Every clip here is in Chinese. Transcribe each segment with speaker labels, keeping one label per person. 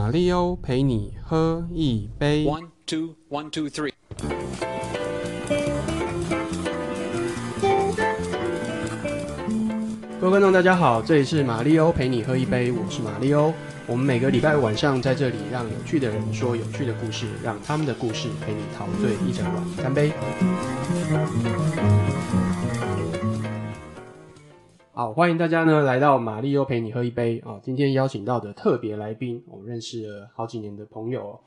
Speaker 1: 马里欧陪你喝一杯。
Speaker 2: One, two, one, two, three.
Speaker 1: 各位观众，大家好，这里是马里欧陪你喝一杯，我是马里欧。我们每个礼拜晚上在这里，让有趣的人说有趣的故事，让他们的故事陪你陶醉一整晚。干杯！好，欢迎大家呢来到马丽又陪你喝一杯哦。今天邀请到的特别来宾，我认识了好几年的朋友、哦。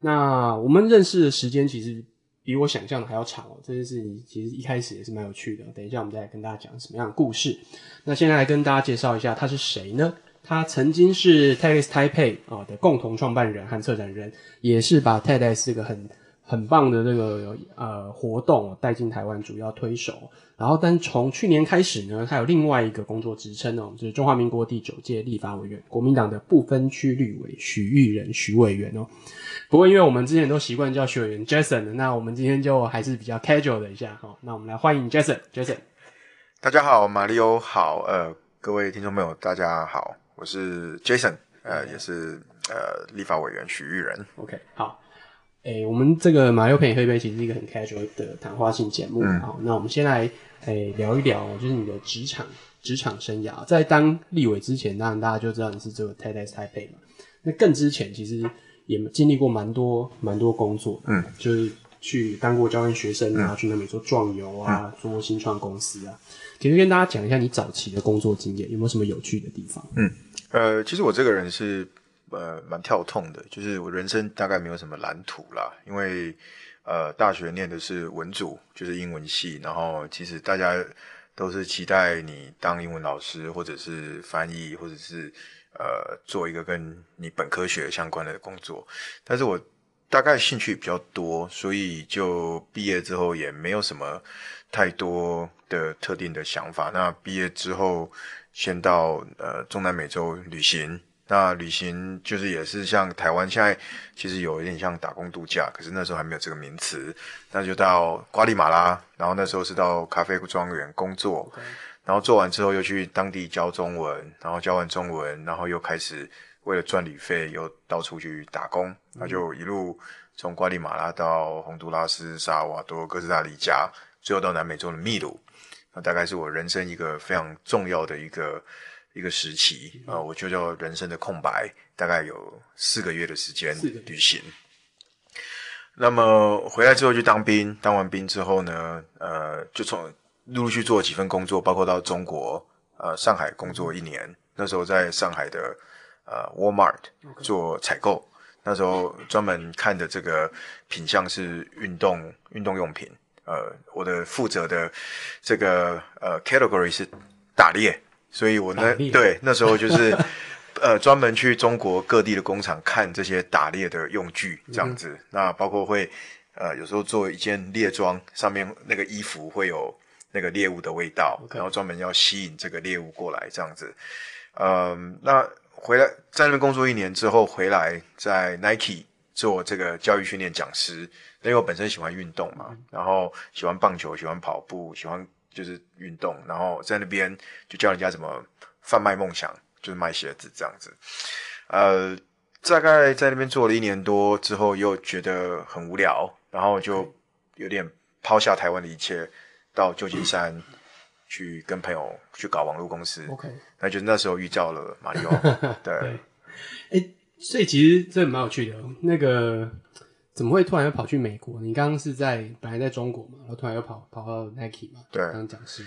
Speaker 1: 那我们认识的时间其实比我想象的还要长哦。这件事情其实一开始也是蛮有趣的。等一下我们再来跟大家讲什么样的故事。那现在来跟大家介绍一下他是谁呢？他曾经是 TEDx Taipei 啊的共同创办人和策展人，也是把 TEDx 这个很很棒的这个呃活动带进台湾主要推手。然后，但从去年开始呢，他有另外一个工作职称哦，就是中华民国第九届立法委员，国民党的不分区立委许玉仁许委员哦。不过，因为我们之前都习惯叫许委员 Jason，那我们今天就还是比较 casual 的一下哈、哦。那我们来欢迎 Jason，Jason。
Speaker 3: 大家好，马里欧好，呃，各位听众朋友，大家好，我是 Jason，呃，也是呃立法委员许玉仁。
Speaker 1: OK，好，诶、我们这个马六陪你喝一杯，其实是一个很 casual 的谈话性节目。好，那我们先来诶、聊一聊，就是你的职场职场生涯。在当立委之前，当然大家就知道你是这个 TEDx 台北嘛。那更之前，其实也经历过蛮多蛮多工作，
Speaker 3: 嗯，
Speaker 1: 就是去当过教练学生啊，去那边做壮游啊，做新创公司啊。其实跟大家讲一下你早期的工作经验，有没有什么有趣的地方？
Speaker 3: 嗯呃，其实我这个人是呃蛮跳痛的，就是我人生大概没有什么蓝图啦，因为呃大学念的是文组，就是英文系，然后其实大家都是期待你当英文老师，或者是翻译，或者是呃做一个跟你本科学相关的工作，但是我大概兴趣比较多，所以就毕业之后也没有什么太多的特定的想法。那毕业之后，先到呃中南美洲旅行。那旅行就是也是像台湾现在其实有一点像打工度假，可是那时候还没有这个名词。那就到瓜地马拉，然后那时候是到咖啡庄园工作。然后做完之后又去当地教中文，然后教完中文，然后又开始为了赚旅费又到处去打工，那就一路从瓜地马拉到洪都拉斯、萨尔瓦多、哥斯达黎加，最后到南美洲的秘鲁。那大概是我人生一个非常重要的一个一个时期啊、呃我就叫人生的空白，大概有四个月的时间旅行。那么回来之后去当兵，当完兵之后呢，呃，就从陆陆续做了几份工作，包括到中国呃上海工作一年，那时候在上海的呃 Walmart 做采购，那时候专门看的这个品相是运动运动用品，呃，我的负责的这个呃 category 是打猎，所以我那对那时候就是。呃，专门去中国各地的工厂看这些打猎的用具，这样子。那包括会呃，有时候做一件猎装，上面那个衣服会有那个猎物的味道然后专门要吸引这个猎物过来，这样子。嗯，那回来在那边工作一年之后，回来在 Nike 做这个教育训练讲师，因为我本身喜欢运动嘛，然后喜欢棒球，喜欢跑步，喜欢就是运动，然后在那边就教人家怎么贩卖梦想，就是卖鞋子这样子。呃，大概在那边做了一年多之后，又觉得很无聊，然后就有点抛下台湾的一切，到旧金山去跟朋友去搞网络公司。
Speaker 1: OK，
Speaker 3: 那就那时候遇到了马里奥，对，
Speaker 1: 对，哎、所以其实这蛮有趣的哦。那个怎么会突然又跑去美国？你刚刚是在本来在中国嘛，然后突然又跑跑到 Nike 嘛，
Speaker 3: 对
Speaker 1: 当讲师。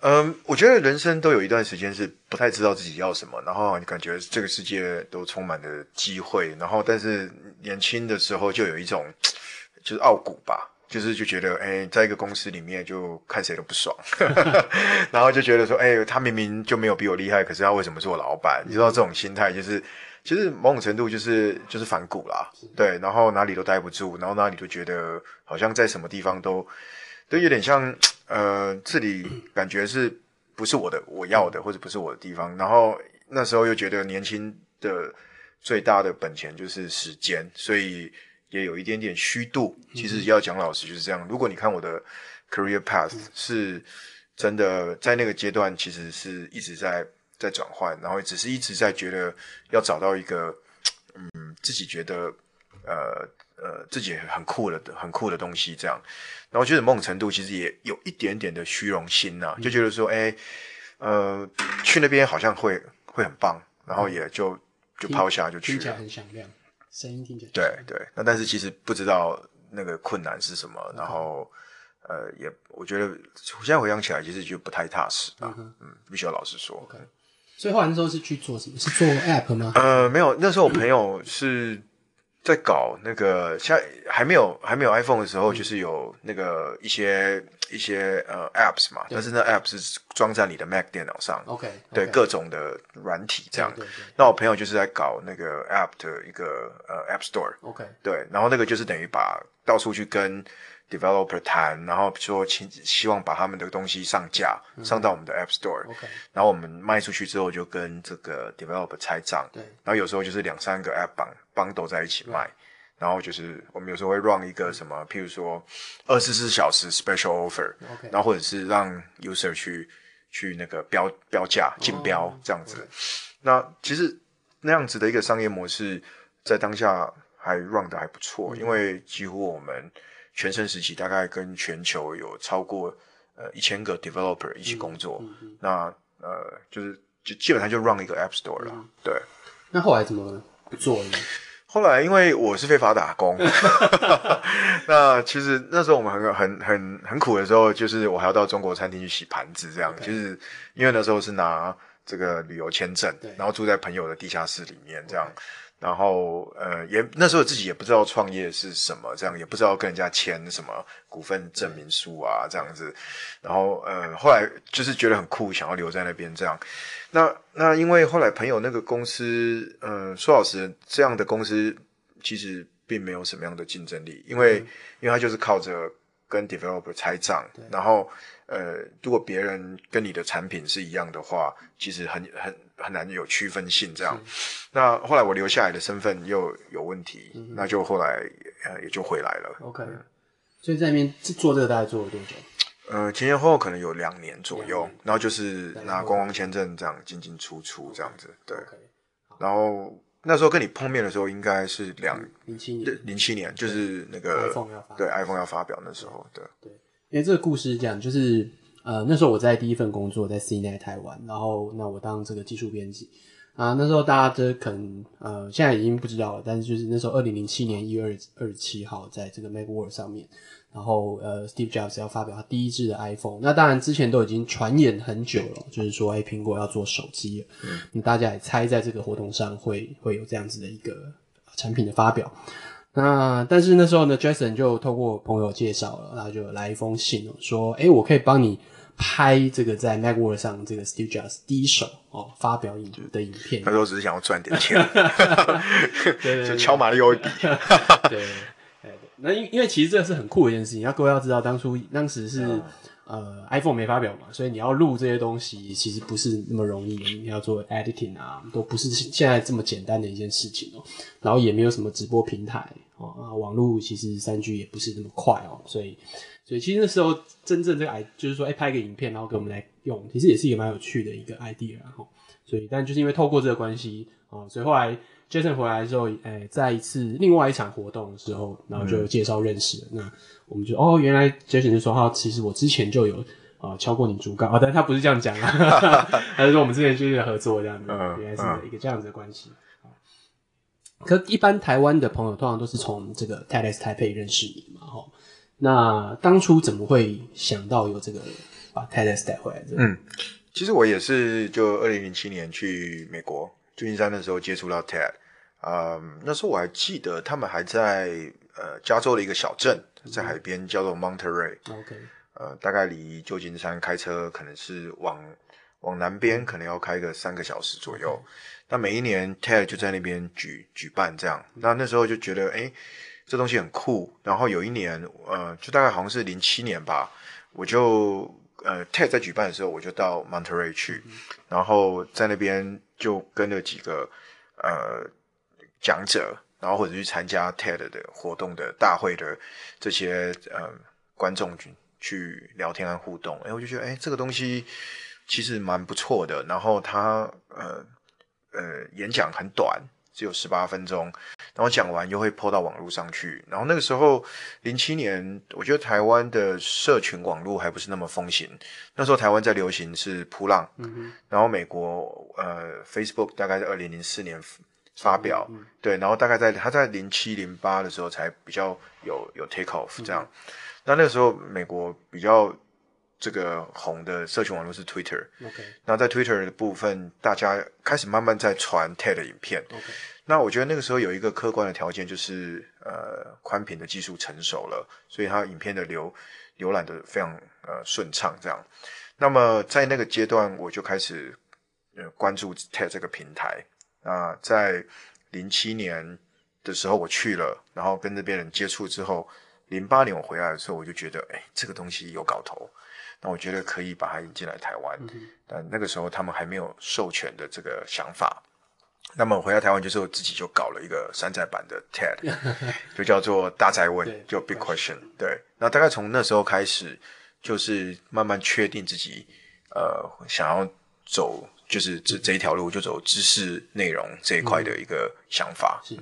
Speaker 3: 嗯，我觉得人生都有一段时间是不太知道自己要什么，然后你感觉这个世界都充满了机会，然后但是年轻的时候就有一种就是傲骨吧，就是就觉得哎，在一个公司里面就看谁都不爽，然后就觉得说，哎，他明明就没有比我厉害，可是他为什么是我老板？你知道这种心态就是。其实某种程度就是就是反骨啦，对，然后哪里都待不住，然后哪里都觉得好像在什么地方都都有点像，呃，这里感觉是不是我的我要的，或者不是我的地方。然后那时候又觉得年轻的最大的本钱就是时间，所以也有一点点虚度。其实要讲老实就是这样。如果你看我的 career path 是真的在那个阶段，其实是一直在在转换，然后只是一直在觉得要找到一个嗯自己觉得呃呃自己很酷的很酷的东西这样，然后觉得某种程度其实也有一点点的虚荣心呐、就觉得说哎呃去那边好像会会很棒，然后也就就抛下就去
Speaker 1: 听起来
Speaker 3: 了。
Speaker 1: 很响亮，声音听起来
Speaker 3: 对对，那但是其实不知道那个困难是什么，然后呃，也我觉得现在回想起来，其实就不太踏实啊。嗯必须要老实说。
Speaker 1: 所以后来那时候是去做什么？是做 app 吗？
Speaker 3: 呃，没有，那时候我朋友是在搞那个，现在还没有还没有 iPhone 的时候，就是有那个一些一些呃 apps 嘛，但是那 app 是装在你的 Mac 电脑上。
Speaker 1: OK，
Speaker 3: 对
Speaker 1: OK
Speaker 3: 各种的软体这样。那我朋友就是在搞那个 app 的一个呃 App
Speaker 1: Store，OK，
Speaker 3: 对，然后那个就是等于把到处去跟 developer 谈，然后说请希望把他们的东西上架，上到我们的 App Store，、
Speaker 1: OK
Speaker 3: 然后我们卖出去之后就跟这个 developer 拆账，
Speaker 1: 对。
Speaker 3: 然后有时候就是两三个 app 绑绑斗在一起卖。然后就是我们有时候会 run 一个什么，譬如说二十四小时 special offer，、然后或者是让 user 去去那个标标价竞标、
Speaker 1: 哦
Speaker 3: 这样子。那其实那样子的一个商业模式，在当下还 run 的还不错，
Speaker 1: 嗯。
Speaker 3: 因为几乎我们全盛时期大概跟全球有超过呃一千个 developer 一起工作，
Speaker 1: 嗯
Speaker 3: 那呃就是就基本上就 run 一个 app store 了，
Speaker 1: 嗯
Speaker 3: 对。
Speaker 1: 那后来怎么不做呢？
Speaker 3: 后来因为我是非法打工，那其实那时候我们很很很很苦的时候，就是我还要到中国餐厅去洗盘子，这样就是因为那时候是拿这个旅游签证，然后住在朋友的地下室里面这样。然后呃，也那时候自己也不知道创业是什么，这样也不知道跟人家签什么股份证明书啊，这样子。然后呃，后来就是觉得很酷，想要留在那边这样。那那因为后来朋友那个公司，呃，说老实，这样的公司其实并没有什么样的竞争力，因为、因为它就是靠着跟 developer 拆账，然后呃，如果别人跟你的产品是一样的话，其实很很很难有区分性这样。那后来我留下来的身份又有问题，那就后来呃也就回来了。
Speaker 1: OK，所以在那边做这个大概做了多久？
Speaker 3: 呃，前前后后可能有两年左右
Speaker 1: 年，
Speaker 3: 然后就是拿观光签证这样进进出出这样子，对。
Speaker 1: OK，
Speaker 3: 然后那时候跟你碰面的时候，应该是两
Speaker 1: 零七年，
Speaker 3: 零七年，就是那个
Speaker 1: iPhone 要发。
Speaker 3: 对 iPhone 要发表那时候，对，
Speaker 1: 因为这个故事是这样，就是呃那时候我在第一份工作在 CNET 台湾，然后那我当这个技术编辑。啊，那时候大家都可能呃现在已经不知道了，但是就是那时候二零零七年一月二二十七号在这个 Macworld 上面，然后呃 Steve Jobs 要发表他第一支的 iPhone，那当然之前都已经传言很久了，就是说哎苹果要做手机了，嗯，那大家也猜在这个活动上会会有这样子的一个产品的发表。那但是那时候呢，Jason 就透过朋友介绍了，然后就来一封信哦，说，哎，我可以帮你拍这个在 Macworld 上这个 Steve Jobs 第一手哦发表影的影片。
Speaker 3: 那，时候只是想要赚点钱，
Speaker 1: 对对
Speaker 3: 就敲马里奥一
Speaker 1: 对，那因因为其实这个是很酷的一件事情，要各位要知道，当初当时是、呃 iPhone 没发表嘛，所以你要录这些东西其实不是那么容易，你要做 editing 啊，都不是现在这么简单的一件事情哦、然后也没有什么直播平台哦啊，网络其实三 G 也不是那么快哦、所以所以其实那时候真正这个 i 就是说，哎、拍个影片然后给我们来用，其实也是一个蛮有趣的一个 idea 然后。所以，但就是因为透过这个关系啊、所以后来 Jason 回来之后，哎、在一次另外一场活动的时候，然后就介绍认识了。那我们就哦，原来 Jason 就说，哈，其实我之前就有啊、敲过你竹杠啊，但他不是这样讲啊，他是说我们之前就是合作这样子，
Speaker 3: 嗯
Speaker 1: 原来是一个这样子的关系。啊可一般台湾的朋友通常都是从这个 TEDx 台北认识你嘛，哈。那当初怎么会想到有这个把 TEDx 带回来？的
Speaker 3: 嗯其实我也是，就二零零七年去美国旧金山的时候接触到 TED，嗯，那时候我还记得他们还在呃加州的一个小镇，在海边叫做
Speaker 1: Monterey，OK，
Speaker 3: 呃，大概离旧金山开车可能是往往南边可能要开个三个小时左右。那每一年 TED 就在那边举举办这样，那那时候就觉得哎，诶这东西很酷。然后有一年，呃，就大概好像是零七年吧，我就呃 TED 在举办的时候，我就到 Monterey 去，然后在那边就跟了几个呃讲者，然后或者去参加 TED 的活动的大会的这些呃观众去去聊天和互动，哎，我就觉得哎这个东西其实蛮不错的，然后他呃呃演讲很短，只有十八分钟，然后讲完又会 PO 到网络上去。然后那个时候零七年，我觉得台湾的社群网络还不是那么风行，那时候台湾在流行是扑浪，然后美国呃 Facebook 大概在二零零四年发表，对，然后大概在他在零七零八的时候才比较有有 take off 这样。那那个时候美国比较这个红的社群网络是
Speaker 1: Twitter，OK
Speaker 3: 那在 Twitter 的部分，大家开始慢慢在传 TED 影片。那我觉得那个时候有一个客观的条件，就是呃宽屏的技术成熟了，所以它影片的流浏览的非常呃顺畅。这样，那么在那个阶段，我就开始呃关注 TED 这个平台。那在零七年的时候我去了，然后跟那边人接触之后，零八年我回来的时候，我就觉得哎这个东西有搞头。那我觉得可以把它引进来台湾，但那个时候他们还没有授权的这个想法。那么回到台湾就是我自己就搞了一个山寨版的 TED，就叫做大灾问，就 Big Question。对，那大概从那时候开始，就是慢慢确定自己呃想要走就是这这一条路，就走知识内容这一块的一个想法。
Speaker 1: 是。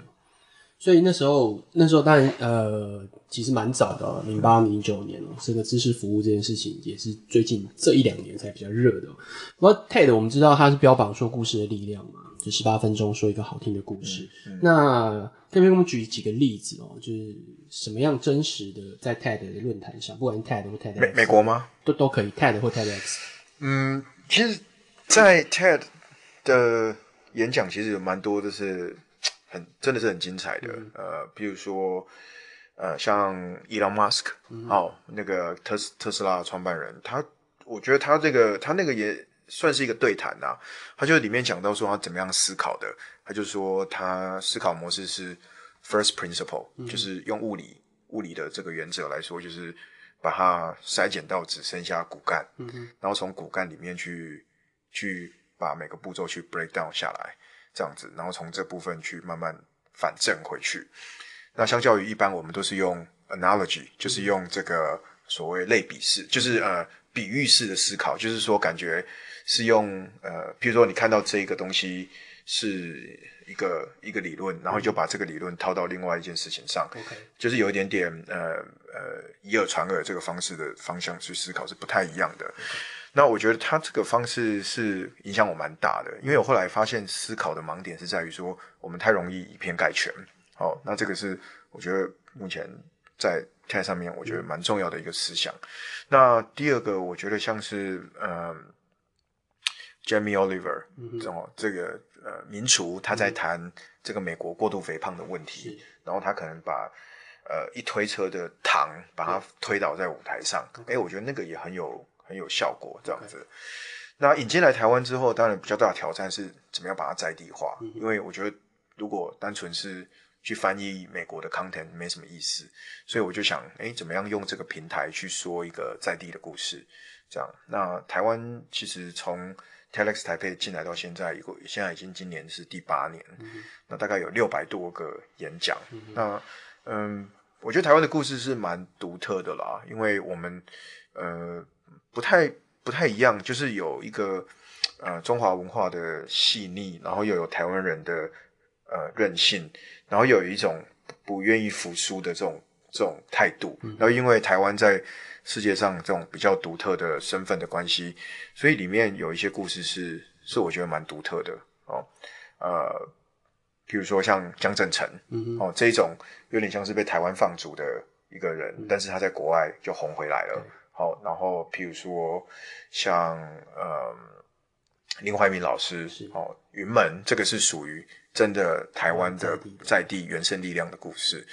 Speaker 1: 所以那时候，那时候当然呃，其实蛮早的、哦，零八零九年哦，这个知识服务这件事情也是最近这一两年才比较热的、哦。不过 TED 我们知道它是标榜说故事的力量嘛，就十八分钟说一个好听的故事。那可不可以给我们举几个例子哦？就是什么样真实的在 TED 的论坛上，不管 TED 或 TED
Speaker 3: 美美国吗？
Speaker 1: 都都可以，TED 或 TEDx。
Speaker 3: 嗯，其实，在 TED 的演讲其实有蛮多，就是很真的是很精彩的。呃，比如说，呃，像 Elon Musk，、哦，那个特斯特斯拉的创办人，他我觉得他这个他那个也算是一个对谈啊、他就里面讲到说他怎么样思考的，他就说他思考模式是 first principle，、就是用物理物理的这个原则来说，就是把它筛减到只剩下骨干，然后从骨干里面去去把每个步骤去 break down 下来，这样子，然后从这部分去慢慢反正回去。那相较于一般我们都是用 analogy，就是用这个所谓类比式，就是呃比喻式的思考，就是说感觉是用呃，譬如说你看到这个东西是一个一个理论，然后就把这个理论套到另外一件事情上
Speaker 1: ，OK，
Speaker 3: 就是有一点点呃呃以耳传耳这个方式的方向去思考是不太一样的。那我觉得他这个方式是影响我蛮大的，因为我后来发现思考的盲点是在于说我们太容易以偏概全。好，那这个是我觉得目前在 TED 上面我觉得蛮重要的一个思想。那第二个，我觉得像是呃 Jamie Oliver 这种、这个呃名厨，他在谈这个美国过度肥胖的问题，然后他可能把呃一推车的糖把它推倒在舞台上，哎、我觉得那个也很有很有效果，这样子。那引进来台湾之后，当然比较大的挑战是怎么样把它在地化，因为我觉得如果单纯是去翻译美国的 content 没什么意思，所以我就想，哎，怎么样用这个平台去说一个在地的故事？这样，那台湾其实从 TEDx 台北进来到现在，一个现在已经今年是第八年，那大概有六百多个演讲。那嗯，我觉得台湾的故事是蛮独特的啦，因为我们呃不太不太一样，就是有一个呃中华文化的细腻，然后又有台湾人的呃韧性，然后有一种不愿意服输的这种这种态度。然后因为台湾在世界上这种比较独特的身份的关系，所以里面有一些故事是是我觉得蛮独特的哦。呃，比如说像江正成，哦这一种有点像是被台湾放逐的一个人，但是他在国外就红回来了。好，然后譬如说像呃林怀民老师，哦云门这个是属于真的台湾的
Speaker 1: 在地的。
Speaker 3: 在地原生力量的故事，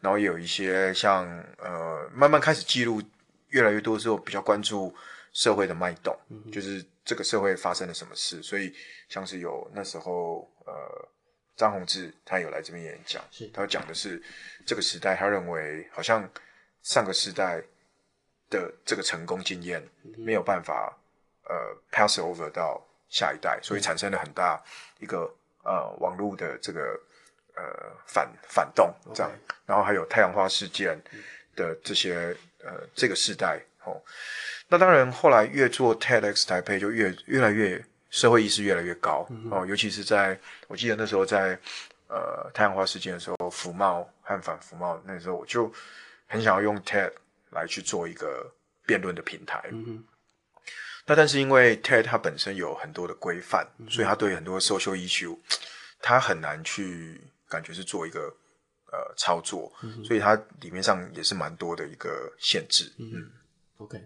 Speaker 3: 然后也有一些像呃慢慢开始记录越来越多之后，比较关注社会的脉动，就是这个社会发生了什么事，所以像是有那时候呃张宏志他有来这边演讲
Speaker 1: 是，
Speaker 3: 他讲的是这个时代，他认为好像上个时代的这个成功经验没有办法呃 pass over 到下一代，所以产生了很大一个呃网络的这个呃反反动这样然后还有太阳花事件的这些呃这个时代哦，那当然后来越做 TEDx 台配就越越来越社会意识越来越高、哦，尤其是在我记得那时候在呃太阳花事件的时候，福茂和反福茂，那时候我就很想要用 TED 来去做一个辩论的平台。
Speaker 1: 嗯哼，
Speaker 3: 那但是因为 TED 它本身有很多的规范，所以它对很多 social issue 它很难去感觉是做一个呃操作，所以它里面上也是蛮多的一个限制。嗯
Speaker 1: ，OK，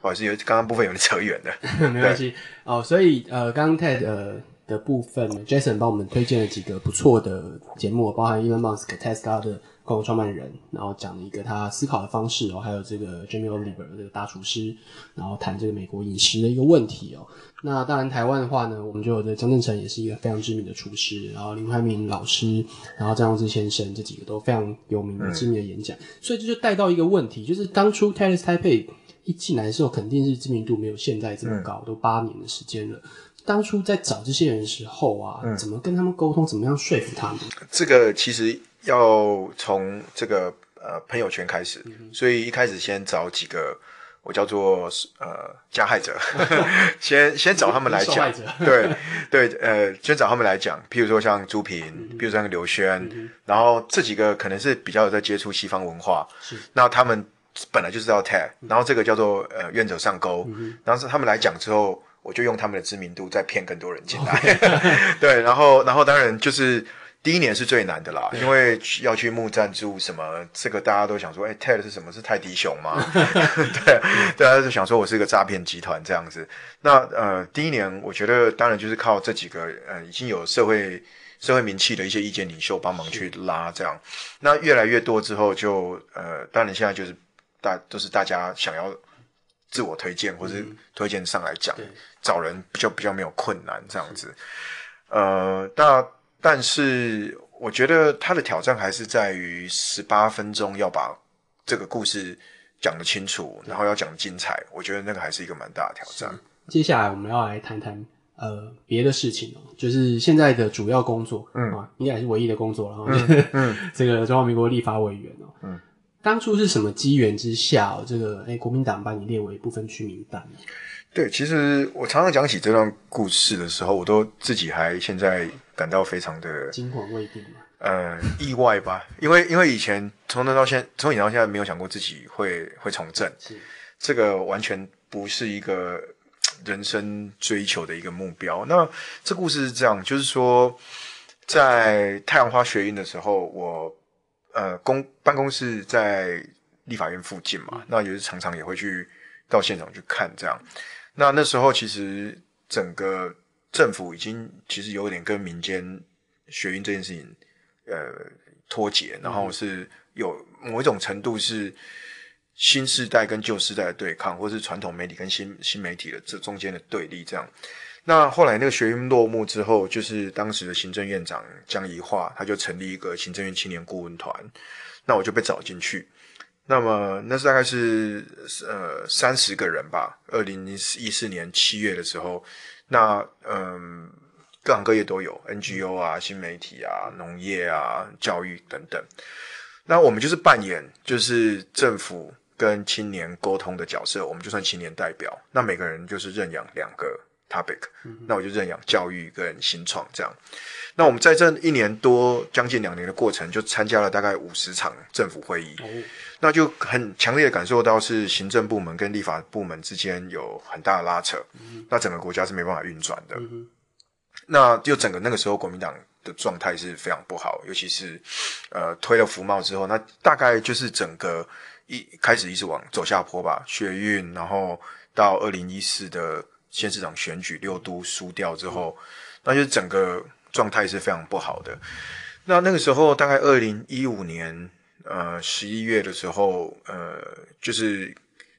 Speaker 3: 不好意思，有刚刚部分有点扯远了。
Speaker 1: 没关系哦。所以呃，刚刚 TED 呃的部分，Jason 帮我们推荐了几个不错的节目，包含 Elon Musk、Tesla 的共同创办人，然后讲了一个他思考的方式哦，还有这个 Jamie Oliver 这个大厨师，然后谈这个美国饮食的一个问题哦。那当然，台湾的话呢，我们就有这个江正成也是一个非常知名的厨师，然后林怀民老师，然后张荣志先生这几个都非常有名的知名的演讲，所以这就带到一个问题，就是当初 TEDx Taipei 一进来的时候，肯定是知名度没有现在这么高，都八年的时间了。当初在找这些人的时候啊，怎么跟他们沟通，怎么样说服他们？
Speaker 3: 这个其实要从这个呃朋友圈开始，所以一开始先找几个我叫做呃加害者，先先找他们来讲，对对，呃，先找他们来讲，譬如说像朱平，譬如说像刘轩，然后这几个可能是比较有在接触西方文化，
Speaker 1: 是。
Speaker 3: 那他们本来就知道 tag，然后这个叫做呃愿者上钩，然后是他们来讲之后，我就用他们的知名度再骗更多人进来，对，然后然后当然就是。第一年是最难的啦，因为要去募赞助什么，这个大家都想说，哎、t e d 是什么？是泰迪熊吗？对，大家就想说我是一个诈骗集团这样子。那呃，第一年我觉得当然就是靠这几个呃已经有社会社会名气的一些意见领袖帮忙去拉这样。那越来越多之后就，呃，当然现在就是大都是大家想要自我推荐或是推荐上来讲，
Speaker 1: 对
Speaker 3: 找人比较比较没有困难这样子。呃，那但是我觉得他的挑战还是在于十八分钟要把这个故事讲得清楚，然后要讲得精彩。我觉得那个还是一个蛮大的挑战。
Speaker 1: 接下来我们要来谈谈呃别的事情哦，就是现在的主要工作，嗯啊，应该也是唯一的工作了，嗯嗯，这个中华民国立法委员哦，嗯，当初是什么机缘之下哦，这个哎国民党把你列为不分区名单？
Speaker 3: 对，其实我常常讲起这段故事的时候，我都自己还现在感到非常的
Speaker 1: 惊魂未定嘛，
Speaker 3: 呃意外吧，因为因为以前从那到现从以前到现在没有想过自己会会从政，
Speaker 1: 是
Speaker 3: 这个完全不是一个人生追求的一个目标。那这故事是这样，就是说，在太阳花学运的时候，我呃公办公室在立法院附近嘛，那也是常常也会去到现场去看这样。那那时候其实整个政府已经其实有点跟民间学运这件事情呃脱节，然后是有某一种程度是新时代跟旧时代的对抗，或是传统媒体跟新新媒体的这中间的对立这样。那后来那个学运落幕之后，就是当时的行政院长江宜桦，他就成立一个行政院青年顾问团，那我就被找进去。那么那是大概是呃三十个人吧，二零一四年七月的时候，那嗯各行各业都有，NGO 啊、新媒体啊、农业啊、教育等等。那我们就是扮演就是政府跟青年沟通的角色，我们就算青年代表。那每个人就是认养两个 topic，、那我就认养教育跟新创这样。那我们在这一年多将近两年的过程，就参加了大概五十场政府会议。
Speaker 1: 哦，
Speaker 3: 那就很强烈的感受到是行政部门跟立法部门之间有很大的拉扯，那整个国家是没办法运转的。那就整个那个时候国民党的状态是非常不好，尤其是呃推了福茂之后，那大概就是整个一开始一直往走下坡吧，学运，然后到二零一四的县市长选举六都输掉之后，那就整个状态是非常不好的。那那个时候大概二零一五年呃十一月的时候，呃，就是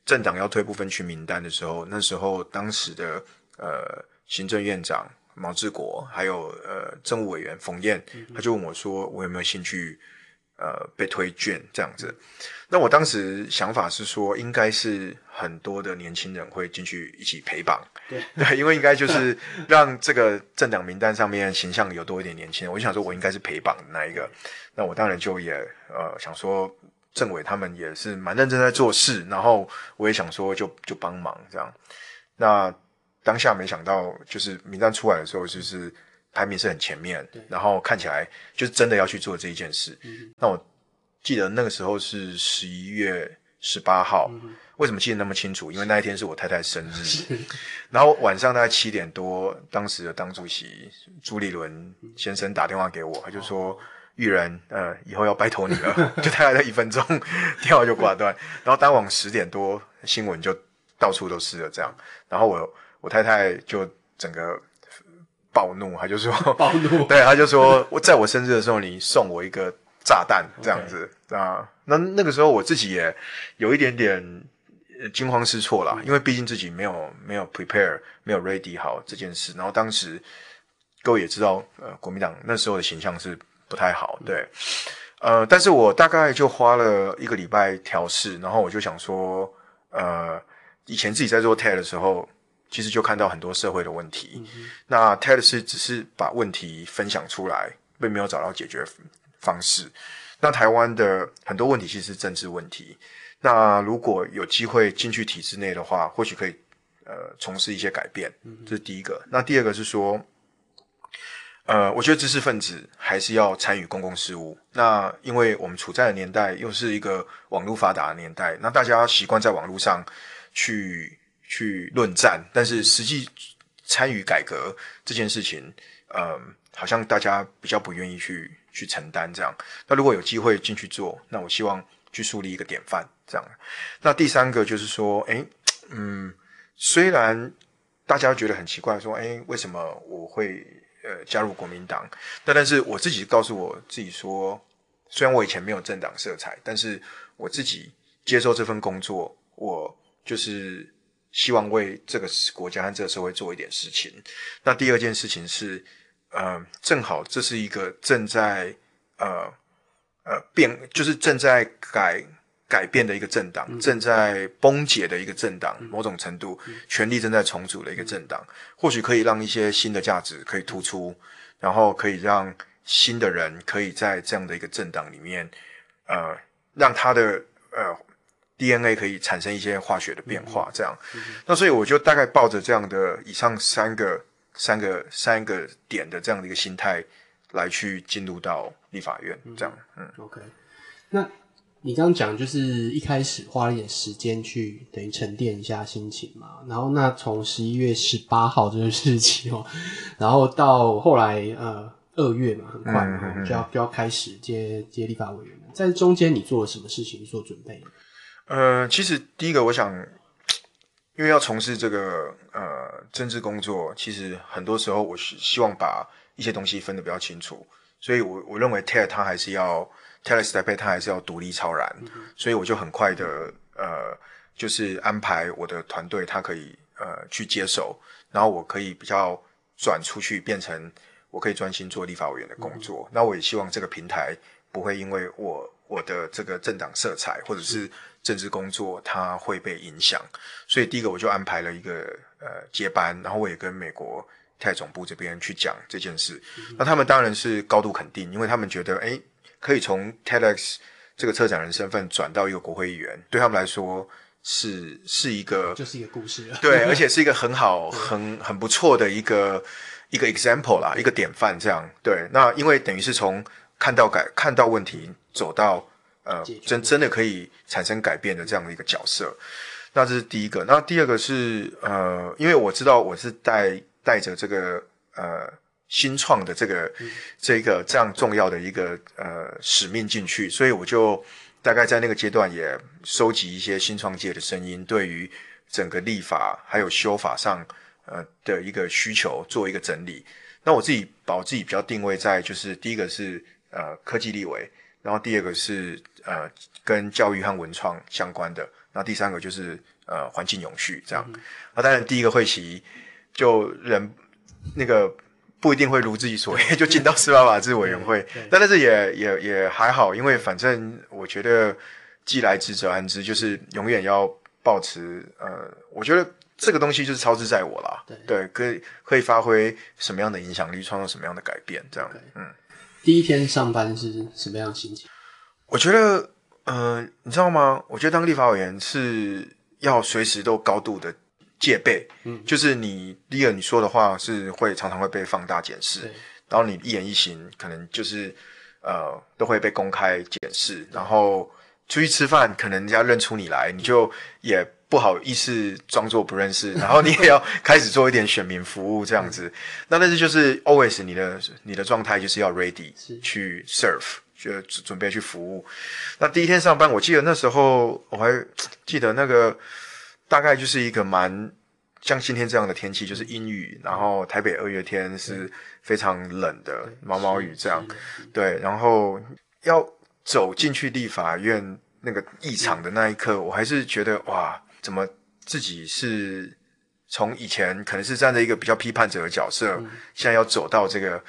Speaker 3: 政党要推部分区名单的时候，那时候当时的呃行政院长毛志国，还有呃政务委员冯燕，他就问我说，我有没有兴趣呃被推荐这样子？那我当时想法是说，应该是很多的年轻人会进去一起陪绑，
Speaker 1: 对
Speaker 3: 对，因为应该就是让这个政党名单上面形象有多一点年轻人，我就想说我应该是陪绑的那一个，那我当然就也呃想说。政委他们也是蛮认真在做事，然后我也想说就就帮忙这样。那当下没想到，就是名单出来的时候，就是排名是很前面，然后看起来就是真的要去做这一件事。那我记得那个时候是十一月十八号，为什么记得那么清楚？因为那一天是我太太生日，然后晚上大概七点多，当时的党主席朱立伦先生打电话给我，他就说。玉人，呃，以后要拜托你了，就大概在一分钟，电话就挂断。然后当晚十点多，新闻就到处都是了，这样。然后我我太太就整个暴怒，她就说
Speaker 1: 暴怒
Speaker 3: 对，她就说我在我生日的时候，你送我一个炸弹，这样子啊。那那个时候我自己也有一点点呃惊慌失措啦，因为毕竟自己没有没有 prepare，没有 ready 好这件事。然后当时各位也知道，呃，国民党那时候的形象是不太好，对。呃，但是我大概就花了一个礼拜调试，然后我就想说，呃，以前自己在做 TED 的时候，其实就看到很多社会的问题。那 TED 是只是把问题分享出来，并没有找到解决方式。那台湾的很多问题其实是政治问题。那如果有机会进去体制内的话，或许可以呃从事一些改变，这是第一个。那第二个是说。呃，我觉得知识分子还是要参与公共事务。那因为我们处在的年代又是一个网络发达的年代，那大家习惯在网络上去去论战，但是实际参与改革这件事情，呃，好像大家比较不愿意去去承担这样。那如果有机会进去做，那我希望去树立一个典范这样。那第三个就是说，诶，嗯，虽然大家觉得很奇怪，说，诶，为什么我会？呃，加入国民党，但但是我自己告诉我自己说，虽然我以前没有政党色彩，但是我自己接受这份工作，我就是希望为这个国家和这个社会做一点事情。那第二件事情是，呃，正好这是一个正在呃呃变，就是正在改。改变的一个政党，正在崩解的一个政党，某种程度权力正在重组的一个政党，或许可以让一些新的价值可以突出，然后可以让新的人可以在这样的一个政党里面，呃，让他的呃 DNA 可以产生一些化学的变化，这样。那所以我就大概抱着这样的以上三个、三个、三个点的这样的一个心态来去进入到立法院，这样。嗯
Speaker 1: ，OK，那。你刚刚讲就是一开始花了一点时间去等于沉淀一下心情嘛，然后那从十一月十八号这个日期哦，然后到后来呃二月嘛，很快就要就要开始接接立法委员了，在中间你做了什么事情做准备？
Speaker 3: 呃，其实第一个我想，因为要从事这个呃政治工作，其实很多时候我是希望把一些东西分得比较清楚，所以我我认为 TED 他还是要。台北，他还是要独立超然，所以我就很快的呃，就是安排我的团队，他可以呃去接手，然后我可以比较转出去，变成我可以专心做立法委员的工作。那我也希望这个平台不会因为我我的这个政党色彩或者是政治工作，它会被影响。所以第一个我就安排了一个呃接班，然后我也跟美国泰总部这边去讲这件事。那他们当然是高度肯定，因为他们觉得哎。可以从 TEDx 这个策展人身份转到一个国会议员，对他们来说是是一个，
Speaker 1: 就是一个故事，
Speaker 3: 对，而且是一个很好、很很不错的一个一个 example 啦，一个典范。这样，对，那因为等于是从看到改、看到问题，走到呃真真的可以产生改变的这样的一个角色。那这是第一个。那第二个是呃，因为我知道我是带带着这个呃。新创的这个这个这样重要的一个呃使命进去，所以我就大概在那个阶段也收集一些新创界的声音，对于整个立法还有修法上呃的一个需求做一个整理。那我自己把我自己比较定位在就是第一个是呃科技立委，然后第二个是呃跟教育和文创相关的，那第三个就是呃环境永续这样。那当然第一个会期就人那个。不一定会如自己所愿就进到司法法制委员会，但但是也也也还好，因为反正我觉得既来之则安之，就是永远要保持呃，我觉得这个东西就是操之在我啦，对，可以可以发挥什么样的影响力，创造什么样的改变，这样。嗯，
Speaker 1: 第一天上班是什么样的心情？
Speaker 3: 我觉得，呃，你知道吗？我觉得当立法委员是要随时都高度的。戒备，嗯，就是你第一个你说的话是会常常会被放大检视，然后你一言一行可能就是呃都会被公开检视，然后出去吃饭可能人家认出你来，你就也不好意思装作不认识，然后你也要开始做一点选民服务这样子。那但是就是 always 你的你的状态就是要 ready 去 serve，就准备去服务。那第一天上班，我记得那时候我还记得那个大概就是一个蛮像今天这样的天气，就是阴雨，然后台北二月天是非常冷的毛毛雨这样，对，然后要走进去立法院那个议场的那一刻，我还是觉得哇，怎么自己是从以前可能是站在一个比较批判者的角色，现在要走到这个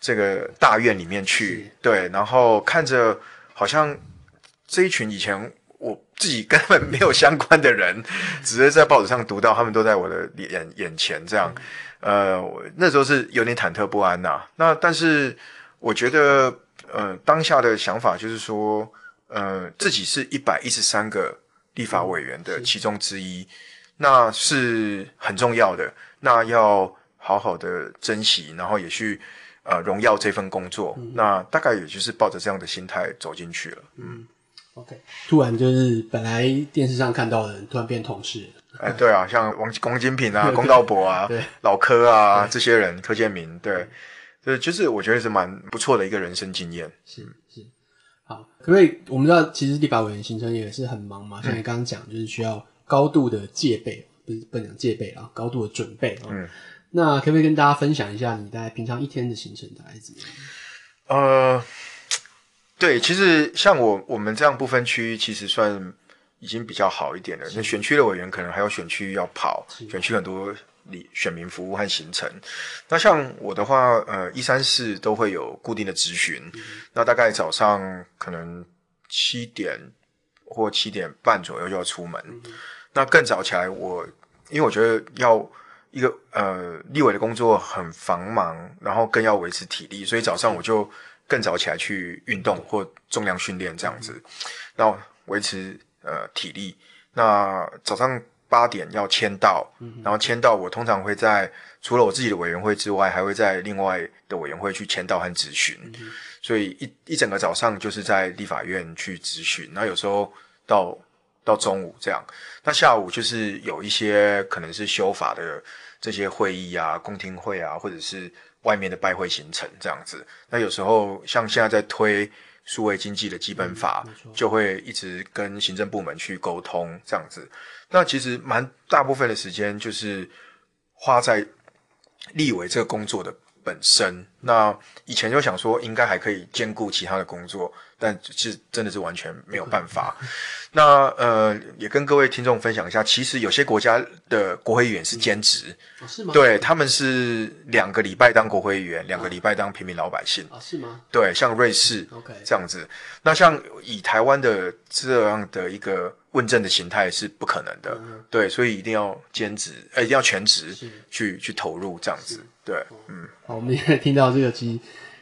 Speaker 3: 这个大院里面去，对，然后看着好像这一群以前我自己根本没有相关的人，只是在报纸上读到，他们都在我的眼眼前这样，呃，我那时候是有点忐忑不安呐、那但是我觉得，呃，当下的想法就是说，呃，自己是一百一十三个立法委员的其中之一，那是很重要的，那要好好的珍惜，然后也去呃荣耀这份工作。那大概也就是抱着这样的心态走进去了。
Speaker 1: 嗯 OK，突然就是本来电视上看到的人，突然变同事了。
Speaker 3: 哎，对啊，像王王金平啊、龚道博啊
Speaker 1: 对、
Speaker 3: 老柯啊这些人，柯建明，对，对，就是我觉得是蛮不错的一个人生经验。
Speaker 1: 是是，好，可不可以？我们知道，其实立法委员行程也是很忙嘛，像你刚刚讲，就是需要高度的戒备，不是不能讲戒备啊，高度的准备啊。
Speaker 3: 嗯，
Speaker 1: 那可不可以跟大家分享一下你大概平常一天的行程大概是怎么样？
Speaker 3: 呃，对，其实像我我们这样不分区，其实算已经比较好一点了。那选区的委员可能还有选区要跑，选区很多里选民服务和行程。那像我的话，呃，一三四都会有固定的咨询，那大概早上可能七点或七点半左右就要出门。那更早起来我，因为我觉得要一个呃立委的工作很繁忙，然后更要维持体力，所以早上我就更早起来去运动或重量训练这样子，那维持呃体力。那早上八点要签到，然后签到我通常会在除了我自己的委员会之外，还会在另外的委员会去签到和咨询，所以一一整个早上就是在立法院去咨询，然后有时候到到中午这样。那下午就是有一些可能是修法的这些会议啊、公听会啊，或者是外面的拜会行程这样子。那有时候像现在在推数位经济的基本法，就会一直跟行政部门去沟通这样子。那其实蛮大部分的时间就是花在立委这个工作的本身。那以前就想说应该还可以兼顾其他的工作，但是真的是完全没有办法。那呃，也跟各位听众分享一下，其实有些国家的国会议员是兼职，
Speaker 1: 哦，是吗？
Speaker 3: 对他们是两个礼拜当国会议员，两个礼拜当平民老百姓。
Speaker 1: 啊，是吗
Speaker 3: 对，像瑞士
Speaker 1: ？OK，
Speaker 3: 这样子。那像以台湾的这样的一个问政的形态是不可能的，对，所以一定要兼职，呃，一定要全职去去投入这样子。对，嗯，
Speaker 1: 好，我们现在听到这个，其实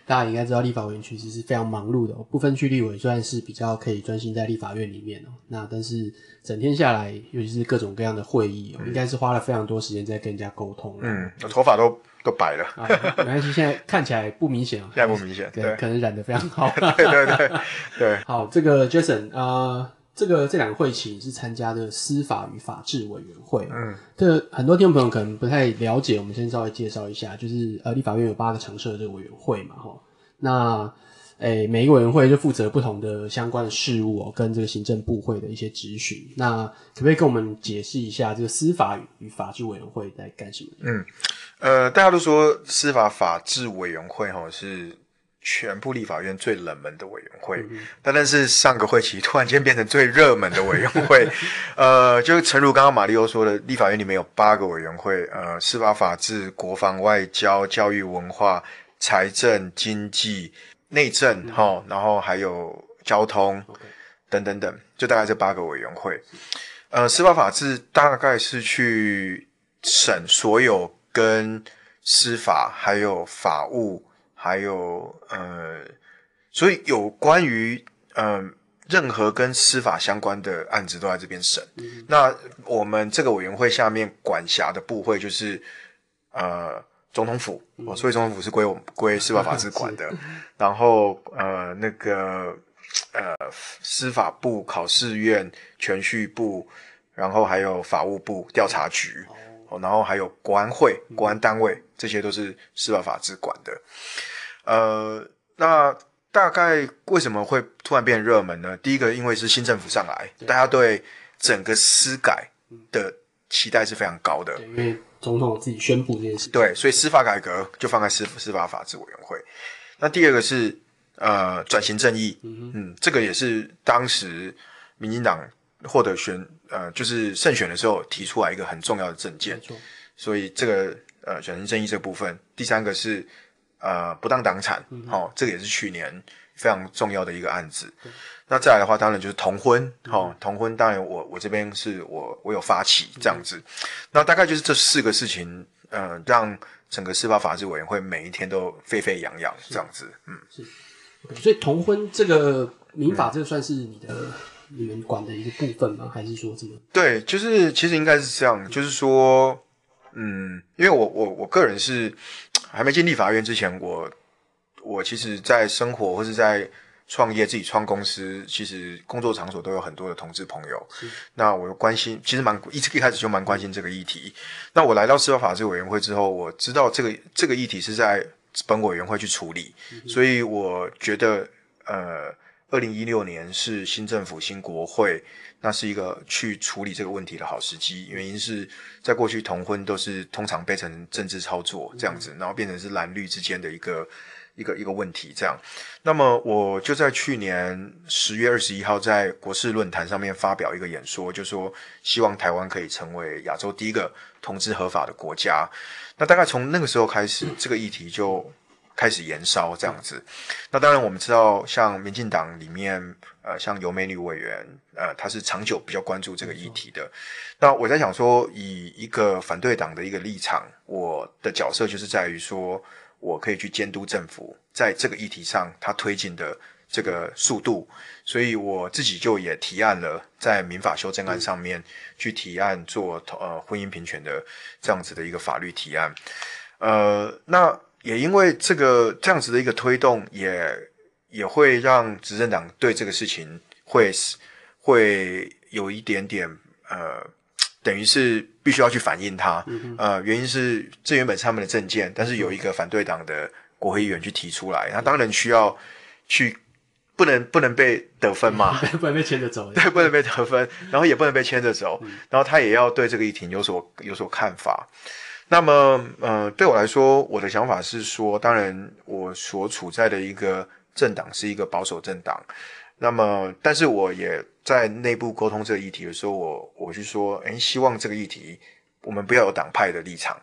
Speaker 1: 大家应该知道，立法委员其实是非常忙碌的、哦。不分区立委虽然是比较可以专心在立法院里面哦，那但是整天下来，尤其是各种各样的会议哦，应该是花了非常多时间在跟人家沟通。
Speaker 3: 嗯，我头发都都白了，
Speaker 1: 啊，没关系，现在看起来不明显啊，
Speaker 3: 现在不明显，
Speaker 1: 对，
Speaker 3: 对，
Speaker 1: 可能染得非常好。
Speaker 3: 对对对对，
Speaker 1: 好，这个 Jason 啊、呃，这个这两个会期是参加的司法与法制委员会，
Speaker 3: 嗯，
Speaker 1: 这个很多听众朋友可能不太了解，我们先稍微介绍一下，就是呃，立法院有八个常设的这个委员会嘛，哈，那诶、每一个委员会就负责不同的相关的事务哦，跟这个行政部会的一些咨询。那可不可以跟我们解释一下这个司法与法制委员会在干什么？
Speaker 3: 嗯，呃，大家都说司法法制委员会哈是全部立法院最冷门的委员会，但但是上个会期突然间变成最热门的委员会，呃，就诚如刚刚马里欧说的，立法院里面有八个委员会，呃，司法法制、国防外交、教育文化、财政、经济、内政哈、然后还有交通等等等，就大概这八个委员会。呃，司法法制大概是去审所有跟司法还有法务还有呃，所以有关于嗯、呃任何跟司法相关的案子都在这边审。那我们这个委员会下面管辖的部会就是呃总统府，哦，所以总统府是归我们归司法法制管的。然后呃那个呃司法部、考试院、全序部，然后还有法务部、调查局，哦，然后还有国安会、国安单位，这些都是司法法制管的。呃，那大概为什么会突然变热门呢？第一个，因为是新政府上来，大家对整个司改的期待是非常高的。
Speaker 1: 对，因为总统自己宣布这件事。
Speaker 3: 对，所以司法改革就放在司司法法制委员会。那第二个是呃转型正义，嗯，这个也是当时民进党获得选呃就是胜选的时候提出来一个很重要的政见所以这个呃转型正义这部分，第三个是呃不当党产，哦，这个也是去年非常重要的一个案子。那再来的话，当然就是同婚，哦，同婚当然我我这边是我我有发起这样子，那大概就是这四个事情，呃，让整个司法法制委员会每一天都沸沸扬扬这样子，嗯，
Speaker 1: 所以同婚这个民法，这个算是你的你们管的一个部分吗？还是说怎么？
Speaker 3: 对，就是其实应该是这样，就是说，嗯，因为我我我个人是还没进立法院之前，我我其实，在生活或是在创业、自己创公司，其实工作场所都有很多的同志朋友。那我关心，其实蛮一一开始就蛮关心这个议题。那我来到司法法制委员会之后，我知道这个这个议题是在本委员会去处理，所以我觉得，呃，二零一六年是新政府、新国会，那是一个去处理这个问题的好时机。原因是在过去同婚都是通常被成政治操作这样子，然后变成是蓝绿之间的一个一个一个问题这样。那么我就在去年十月二十一号在国事论坛上面发表一个演说，就说希望台湾可以成为亚洲第一个同志合法的国家。那大概从那个时候开始，这个议题就开始延烧这样子。那当然我们知道，像民进党里面，呃，像尤美女委员，呃，她是长久比较关注这个议题的。那我在想说，以一个反对党的一个立场，我的角色就是在于说，我可以去监督政府在这个议题上他推进的这个速度，所以我自己就也提案了，在民法修正案上面去提案做呃婚姻平权的这样子的一个法律提案。呃，那也因为这个这样子的一个推动，也也会让执政党对这个事情会会有一点点呃，等于是必须要去反映它。呃，原因是这原本是他们的政见，但是有一个反对党的国会议员去提出来，他当然需要去不能不能被得分嘛，
Speaker 1: 不能被牵着走。
Speaker 3: 对，不能被得分，然后也不能被牵着走，然后他也要对这个议题有所有所看法。那么，呃，对我来说，我的想法是说，当然，我所处在的一个政党是一个保守政党。那么，但是我也在内部沟通这个议题的时候，我我是说，诶，希望这个议题我们不要有党派的立场，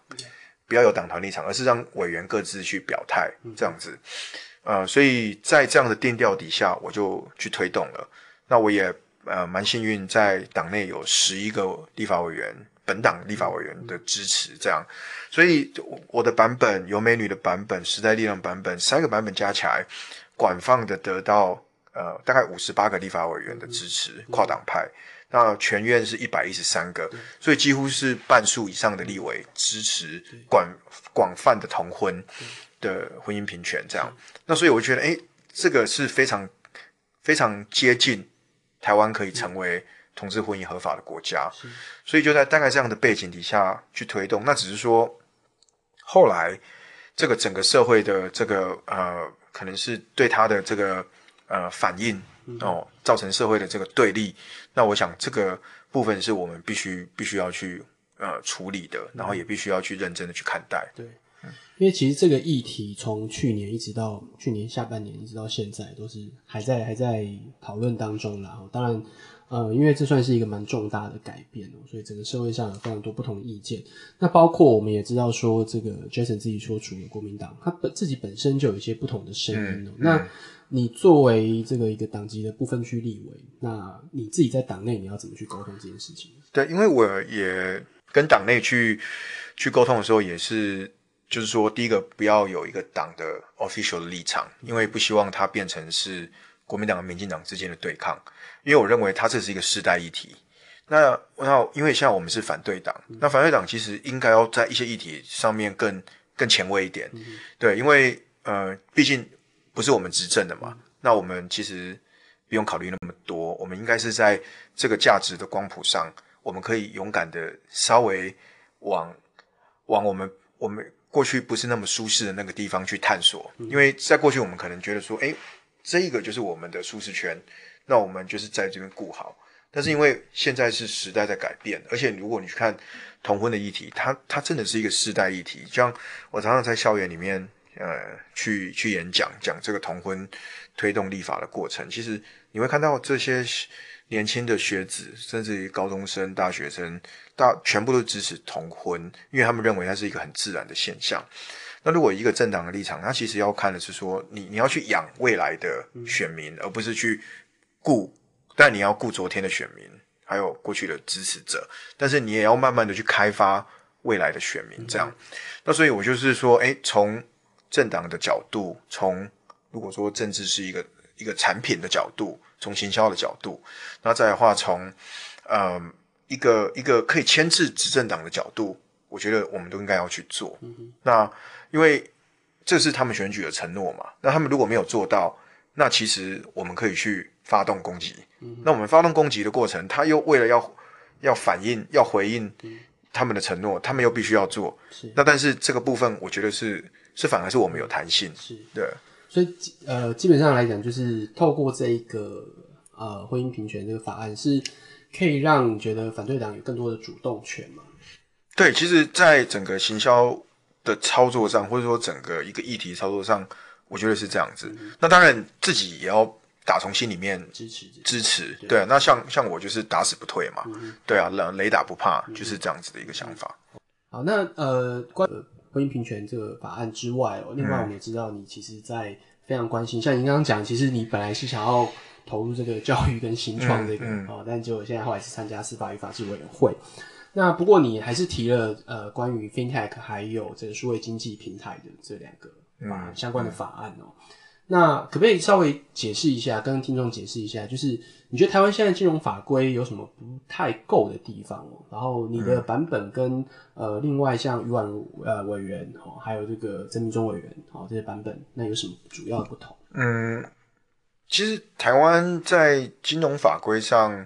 Speaker 3: 不要有党团立场，而是让委员各自去表态，这样子。呃，所以在这样的定调底下，我就去推动了。那我也呃蛮幸运，在党内有十一个立法委员。本党立法委员的支持，这样，所以我的版本有美女的版本、时代力量版本三个版本加起来，广泛的得到呃大概五十八个立法委员的支持，跨党派。那全院是一百一十三个，所以几乎是半数以上的立委支持广广泛的同婚的婚姻平权，这样。那所以我觉得，哎，这个是非常非常接近台湾可以成为。同志婚姻合法的国家，所以就在大概这样的背景底下去推动。那只是说，后来这个整个社会的这个呃，可能是对他的这个呃反应哦，造成社会的这个对立。那我想这个部分是我们必须必须要去呃处理的，然后也必须要去认真的去看待。
Speaker 1: 对，因为其实这个议题从去年一直到去年下半年一直到现在，都是还在还在讨论当中然后当然。呃，因为这算是一个蛮重大的改变哦，所以整个社会上有非常多不同意见。那包括我们也知道说，这个 Jason 自己所处的国民党，他本自己本身就有一些不同的声音哦。那你作为这个一个党籍的部分区立委，那你自己在党内你要怎么去沟通这件事情？
Speaker 3: 对，因为我也跟党内去去沟通的时候，也是就是说，第一个不要有一个党的 official 的立场，因为不希望它变成是。国民党和民进党之间的对抗，因为我认为它这是一个世代议题。那那因为现在我们是反对党，那反对党其实应该要在一些议题上面更更前卫一点，对，因为呃，毕竟不是我们执政的嘛，那我们其实不用考虑那么多，我们应该是在这个价值的光谱上，我们可以勇敢的稍微往往我们我们过去不是那么舒适的那个地方去探索，因为在过去我们可能觉得说，哎，这个就是我们的舒适圈，那我们就是在这边顾好。但是因为现在是时代在改变，而且如果你去看同婚的议题，它它真的是一个世代议题。像我常常在校园里面，呃，去去演讲，讲这个同婚推动立法的过程。其实你会看到这些年轻的学子，甚至于高中生、大学生，大全部都支持同婚，因为他们认为它是一个很自然的现象。那如果一个政党的立场，它其实要看的是说，你你要去养未来的选民，而不是去顾。但你要顾昨天的选民，还有过去的支持者，但是你也要慢慢的去开发未来的选民，这样。那所以我就是说，哎，从政党的角度，从如果说政治是一个一个产品的角度，从行销的角度，那再的话，从呃一个一个可以牵制执政党的角度，我觉得我们都应该要去做。那因为这是他们选举的承诺嘛，那他们如果没有做到，那其实我们可以去。发动攻击，那我们发动攻击的过程，他又为了要要反应、要回应他们的承诺，他们又必须要做。那但是这个部分，我觉得是是反而是我们有弹性。
Speaker 1: 是
Speaker 3: 对，
Speaker 1: 所以呃，基本上来讲，就是透过这一个呃婚姻平权这个法案，是可以让你觉得反对党有更多的主动权嘛？
Speaker 3: 对，其实，在整个行销的操作上，或者说整个一个议题操作上，我觉得是这样子。那当然，自己也要。打从心里面
Speaker 1: 支持
Speaker 3: 支持，对啊，那像像我就是打死不退嘛，对啊，雷雷打不怕，就是这样子的一个想法。
Speaker 1: 好，那呃，关婚姻平权这个法案之外哦，另外我们也知道你其实，在非常关心，像您刚刚讲，其实你本来是想要投入这个教育跟新创这个啊，但结果现在后来是参加司法与法制委员会。那不过你还是提了呃，关于 FinTech 还有这个数位经济平台的这两个法相关的法案哦。那可不可以稍微解释一下，跟听众解释一下，就是你觉得台湾现在金融法规有什么不太够的地方哦？然后你的版本跟呃，另外像余婉如呃委员哦，还有这个曾明忠委员哦这些版本，那有什么主要的不同？
Speaker 3: 嗯，其实台湾在金融法规上，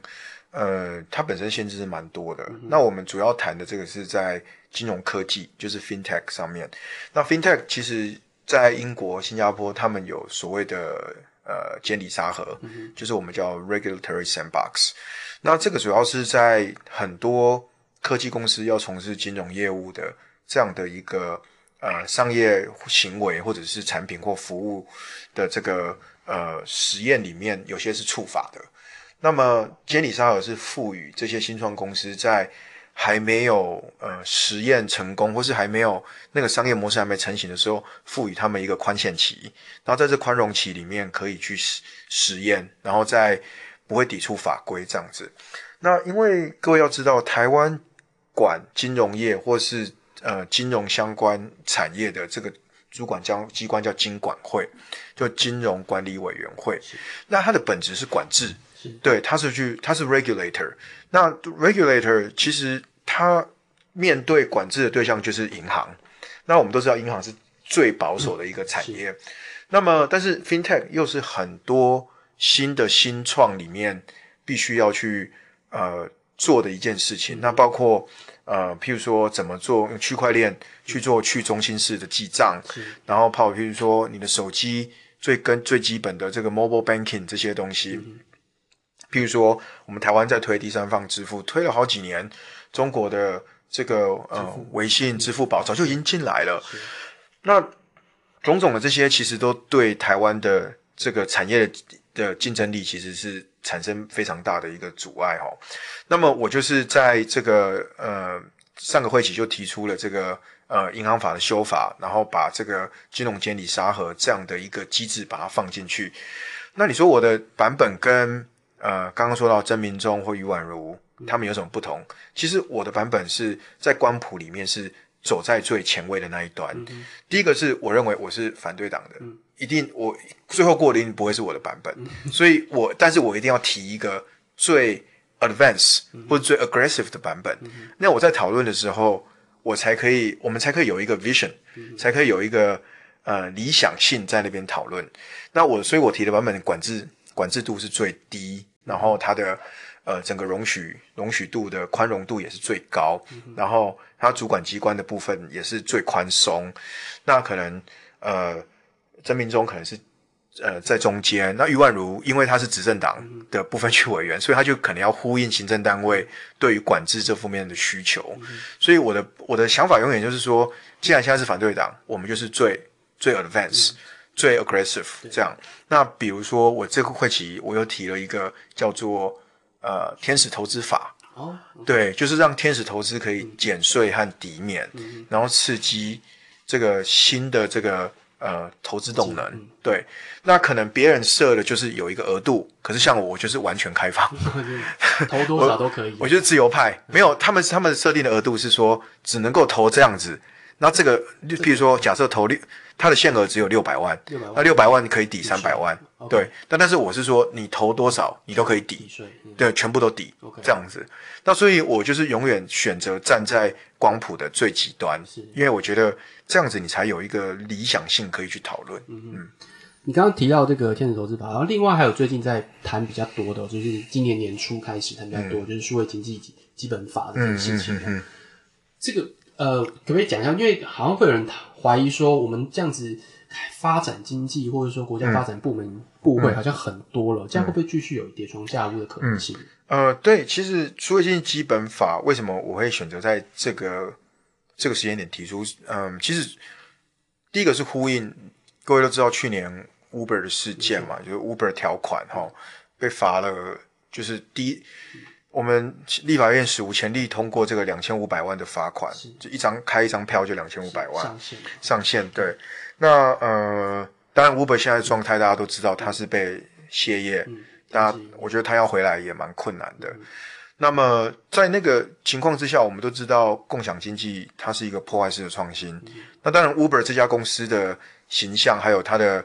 Speaker 3: 呃，它本身限制是蛮多的。那我们主要谈的这个是在金融科技，就是 FinTech 上面。那 FinTech 其实。在英国、新加坡，他们有所谓的呃监理沙盒，就是我们叫 regulatory sandbox。那这个主要是在很多科技公司要从事金融业务的这样的一个呃商业行为，或者是产品或服务的这个呃实验里面，有些是触法的。那么监理沙尔是赋予这些新创公司在还没有呃实验成功，或是还没有那个商业模式还没成型的时候，赋予他们一个宽限期，然后在这宽容期里面可以去实实验，然后再不会抵触法规这样子。那因为各位要知道，台湾管金融业或是呃金融相关产业的这个主管将机关叫金管会，就金融管理委员会，那它的本质是管制。对，他是去，他是 regulator。那 regulator 其实他面对管制的对象就是银行。那我们都知道，银行是最保守的一个产业。那么，但是 fintech 又是很多新的新创里面必须要去呃做的一件事情。那包括呃，譬如说怎么做用区块链去做去中心式的记账，然后跑譬如说你的手机最跟最基本的这个 mobile banking 这些东西。譬如说，我们台湾在推第三方支付，推了好几年，中国的这个呃微信、支付宝早就已经进来了。那种种的这些，其实都对台湾的这个产业的竞争力，其实是产生非常大的一个阻碍哈。那么我就是在这个呃上个会期就提出了这个呃银行法的修法，然后把这个金融监理沙盒这样的一个机制把它放进去。那你说我的版本跟？呃，刚刚说到曾明忠或余婉如，他们有什么不同？其实我的版本是在光谱里面是走在最前卫的那一端。第一个是我认为我是反对党的，一定我最后过的一定不会是我的版本，所以我但是我一定要提一个最 advanced 或者最 aggressive 的版本。那我在讨论的时候，我才可以，我们才可以有一个 vision，才可以有一个呃理想性在那边讨论。那我所以我提的版本管制管制度是最低，然后它的呃整个容许容许度的宽容度也是最高，然后它主管机关的部分也是最宽松。那可能呃。曾明忠可能是呃在中间，那余婉如因为他是执政党的部分区委员，所以他就可能要呼应行政单位对于管制这方面的需求。所以我的我的想法永远就是说，既然现在是反对党，我们就是最最 advance、最 aggressive 这样。那比如说我这个会期，我又提了一个叫做呃天使投资法，哦，对，就是让天使投资可以减税和抵免，然后刺激这个新的这个。呃，投资动能对，那可能别人设的就是有一个额度，可是像我，我就是完全开放，
Speaker 1: 投多少都可以。
Speaker 3: 我就是自由派，没有他们他们设定的额度是说只能够投这样子。那这个，就譬如说，假设投六，它的限额只有六百万，那六百万可以抵三百万，对。但但是我是说，你投多少，你都可以抵，对，全部都抵，这样子。那所以我就是永远选择站在光谱的最极端，因为我觉得这样子你才有一个理想性可以去讨论。嗯，
Speaker 1: 你刚刚提到这个天使投资法，然后另外还有最近在谈比较多的，就是今年年初开始谈比较多，就是数位经济基本法的事情。嗯这个。呃，可不可以讲一下？因为好像会有人怀疑说，我们这样子发展经济，或者说国家发展部门部会好像很多了，这样会不会继续有叠床架屋的可能性？
Speaker 3: 呃，对，其实数位经济基本法为什么我会选择在这个这个时间点提出？嗯，其实第一个是呼应，各位都知道去年 Uber 的事件嘛，就是 Uber 条款哈被罚了，就是第一。我们立法院史无前例通过这个两千五百万的罚款，就一张开一张票就两千五百万
Speaker 1: 上限。
Speaker 3: 上限对。那呃，当然 Uber 现在的状态大家都知道，他是被歇业，大家我觉得他要回来也蛮困难的。那么在那个情况之下，我们都知道共享经济它是一个破坏式的创新。那当然 Uber 这家公司的形象还有它的。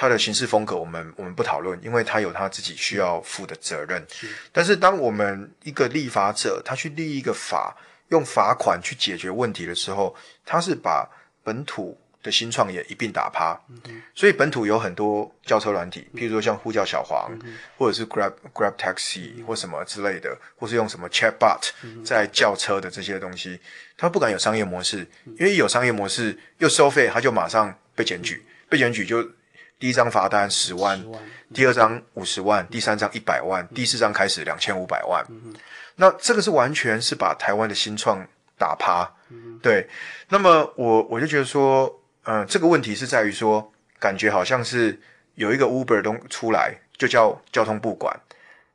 Speaker 3: 他的行事风格，我们我们不讨论，因为他有他自己需要负的责任。但是，当我们一个立法者，他去立一个法，用罚款去解决问题的时候，他是把本土的新创业一并打趴。所以，本土有很多轿车软体，譬如说像呼叫小黄，或者是 Grab Grab Taxi 或什么之类的，或是用什么 Chatbot 在叫车的这些东西，他不敢有商业模式，因为有商业模式又收费，他就马上被检举，被检举就。第一张罚单十万，第二张五十万，第三张一百万，第四张开始两千五百万。那这个是完全是把台湾的新创打趴。对，那么我我就觉得说，嗯，这个问题是在于说，感觉好像是有一个 Uber 东出来，就叫交通部管，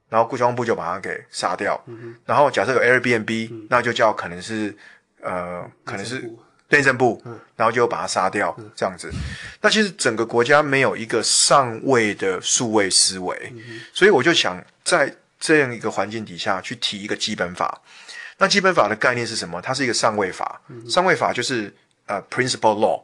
Speaker 3: 然后交通部就把它给杀掉。然后假设有 Airbnb，那就叫可能是呃，可能是。内政部，然后就把他杀掉，这样子。那其实整个国家没有一个上位的数位思维，所以我就想在这样一个环境底下去提一个基本法。那基本法的概念是什么？它是一个上位法，上位法就是呃 principle law，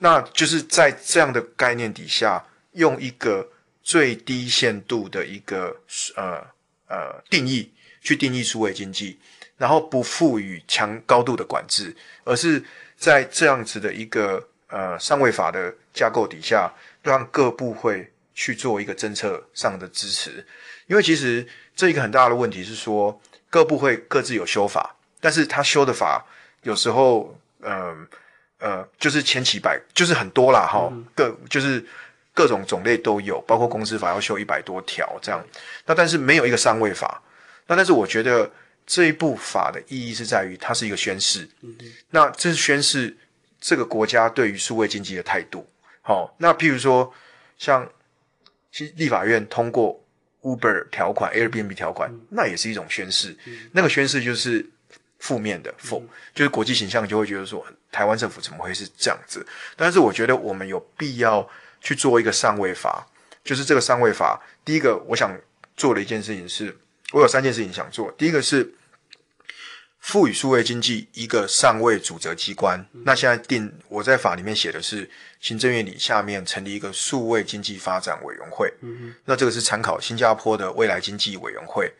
Speaker 3: 那就是在这样的概念底下，用一个最低限度的一个呃呃定义去定义数位经济，然后不赋予强高度的管制，而是。在这样子的一个呃上位法的架构底下，让各部会去做一个政策上的支持，因为其实这一个很大的问题是说，各部会各自有修法，但是他修的法有时候，嗯呃，就是千奇百，就是很多啦哈，各就是各种种类都有，包括公司法要修一百多条这样，那但是没有一个上位法，那但是我觉得。这一部法的意义是在于，它是一个宣誓。那这是宣誓这个国家对于数位经济的态度。好，那譬如说，像其立法院通过 Uber 条款、Airbnb 条款，那也是一种宣誓。那个宣誓就是负面的，否就是国际形象就会觉得说，台湾政府怎么会是这样子？但是我觉得我们有必要去做一个上位法，就是这个上位法。第一个，我想做的一件事情是。我有三件事情想做。第一个是赋予数位经济一个上位主责机关。那现在定我在法里面写的是行政院里下面成立一个数位经济发展委员会。那这个是参考新加坡的未来经济委员会，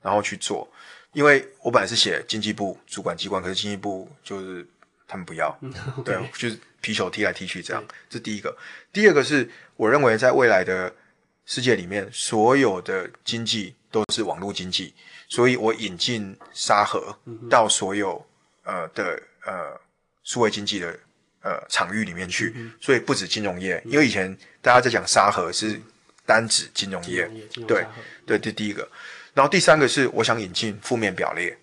Speaker 3: 然后去做。因为我本来是写经济部主管机关，可是经济部就是他们不要，对，就是皮球踢来踢去这样。这第一个，第二个是我认为在未来的世界里面，所有的经济都是网络经济，所以我引进沙盒到所有呃的呃数位经济的呃场域里面去，所以不止金融业，因为以前大家在讲沙盒是单指金融业，对对，这第一个。然后第三个是我想引进负面表列，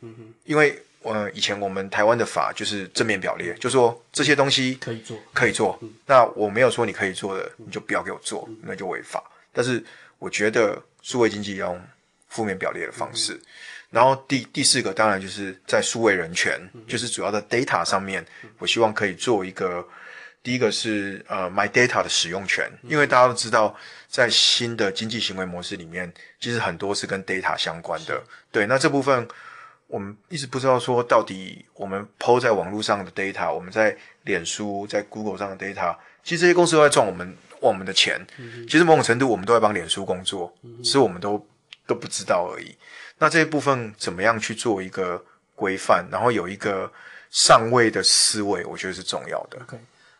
Speaker 3: 因为呃以前我们台湾的法就是正面表列，就说这些东西
Speaker 1: 可以做，
Speaker 3: 可以做。那我没有说你可以做的，你就不要给我做，那就违法。但是我觉得数位经济要用负面表列的方式。然后第第四个当然就是在数位人权，就是主要的 data 上面，我希望可以做一个。第一个是呃，my data 的使用权，因为大家都知道，在新的经济行为模式里面，其实很多是跟 data 相关的。对，那这部分我们一直不知道说，到底我们 PO 在网络上的 data，我们在脸书、在 Google 上的 data，其实这些公司都在赚我们我们的钱。其实某种程度，我们都在帮脸书工作，只是我们都都不知道而已。那这一部分怎么样去做一个规范，然后有一个上位的思维，我觉得是重要的。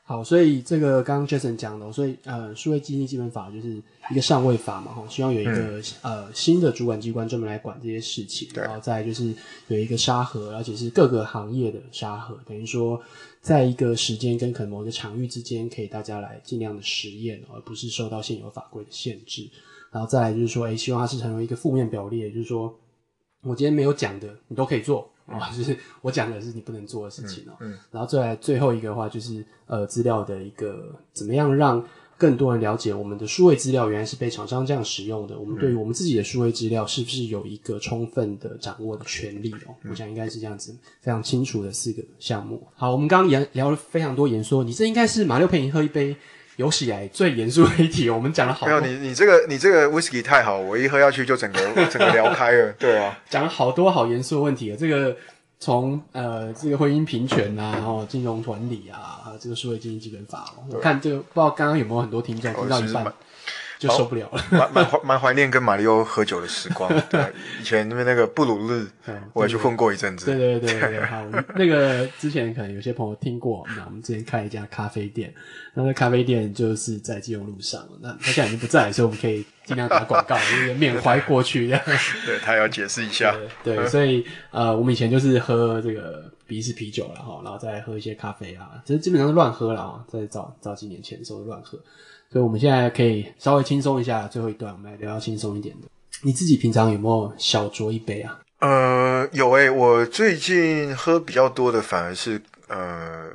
Speaker 1: 好，所以这个刚刚 Jason 讲的，所以呃，数位经济基本法就是一个上位法嘛，哈，希望有一个呃新的主管机关专门来管这些事情，然后再就是有一个沙盒，而且是各个行业的沙盒，等于说在一个时间跟可能某一个场域之间，可以大家来尽量的实验，而不是受到现有法规的限制。然后再来就是说，诶，希望它是成为一个负面表列，就是说我今天没有讲的，你都可以做。啊，就是我讲的是你不能做的事情哦。嗯，然后再来最后一个话，就是呃，资料的一个怎么样让更多人了解我们的数位资料原来是被厂商这样使用的。我们对于我们自己的数位资料是不是有一个充分的掌握的权利哦？我想应该是这样子，非常清楚的四个项目。好，我们刚刚聊聊了非常多言说，你这应该是马六陪你喝一杯。有史以来最严肃的一题，我们讲了好。
Speaker 3: 没有你，你这个你这个 whisky 太好，我一喝下去就整个 整个聊开了。对啊，
Speaker 1: 讲了好多好严肃的问题啊，这个从呃这个婚姻平权啊，然后金融管理啊，这个社会经济基本法，我看这个不知道刚刚有没有很多听众听到一半。就受不了了，
Speaker 3: 蛮蛮怀蛮怀念跟马里奥喝酒的时光。对，以前那边那个布鲁日，我也去混过一阵子。
Speaker 1: 对对对对，好，那个之前可能有些朋友听过。那我们之前开一家咖啡店，那那咖啡店就是在金融路上。那他现在已经不在，所以我们可以尽量打广告，就是缅怀过去这样。
Speaker 3: 对他要解释一下。
Speaker 1: 对，所以呃，我们以前就是喝这个鼻式啤酒了哈，然后再喝一些咖啡啊，其实基本上是乱喝了啊，在早早几年前的时候乱喝。所以，我们现在可以稍微轻松一下。最后一段，我们来聊轻松一点的。你自己平常有没有小酌一杯啊？
Speaker 3: 呃，有诶，我最近喝比较多的反而是呃，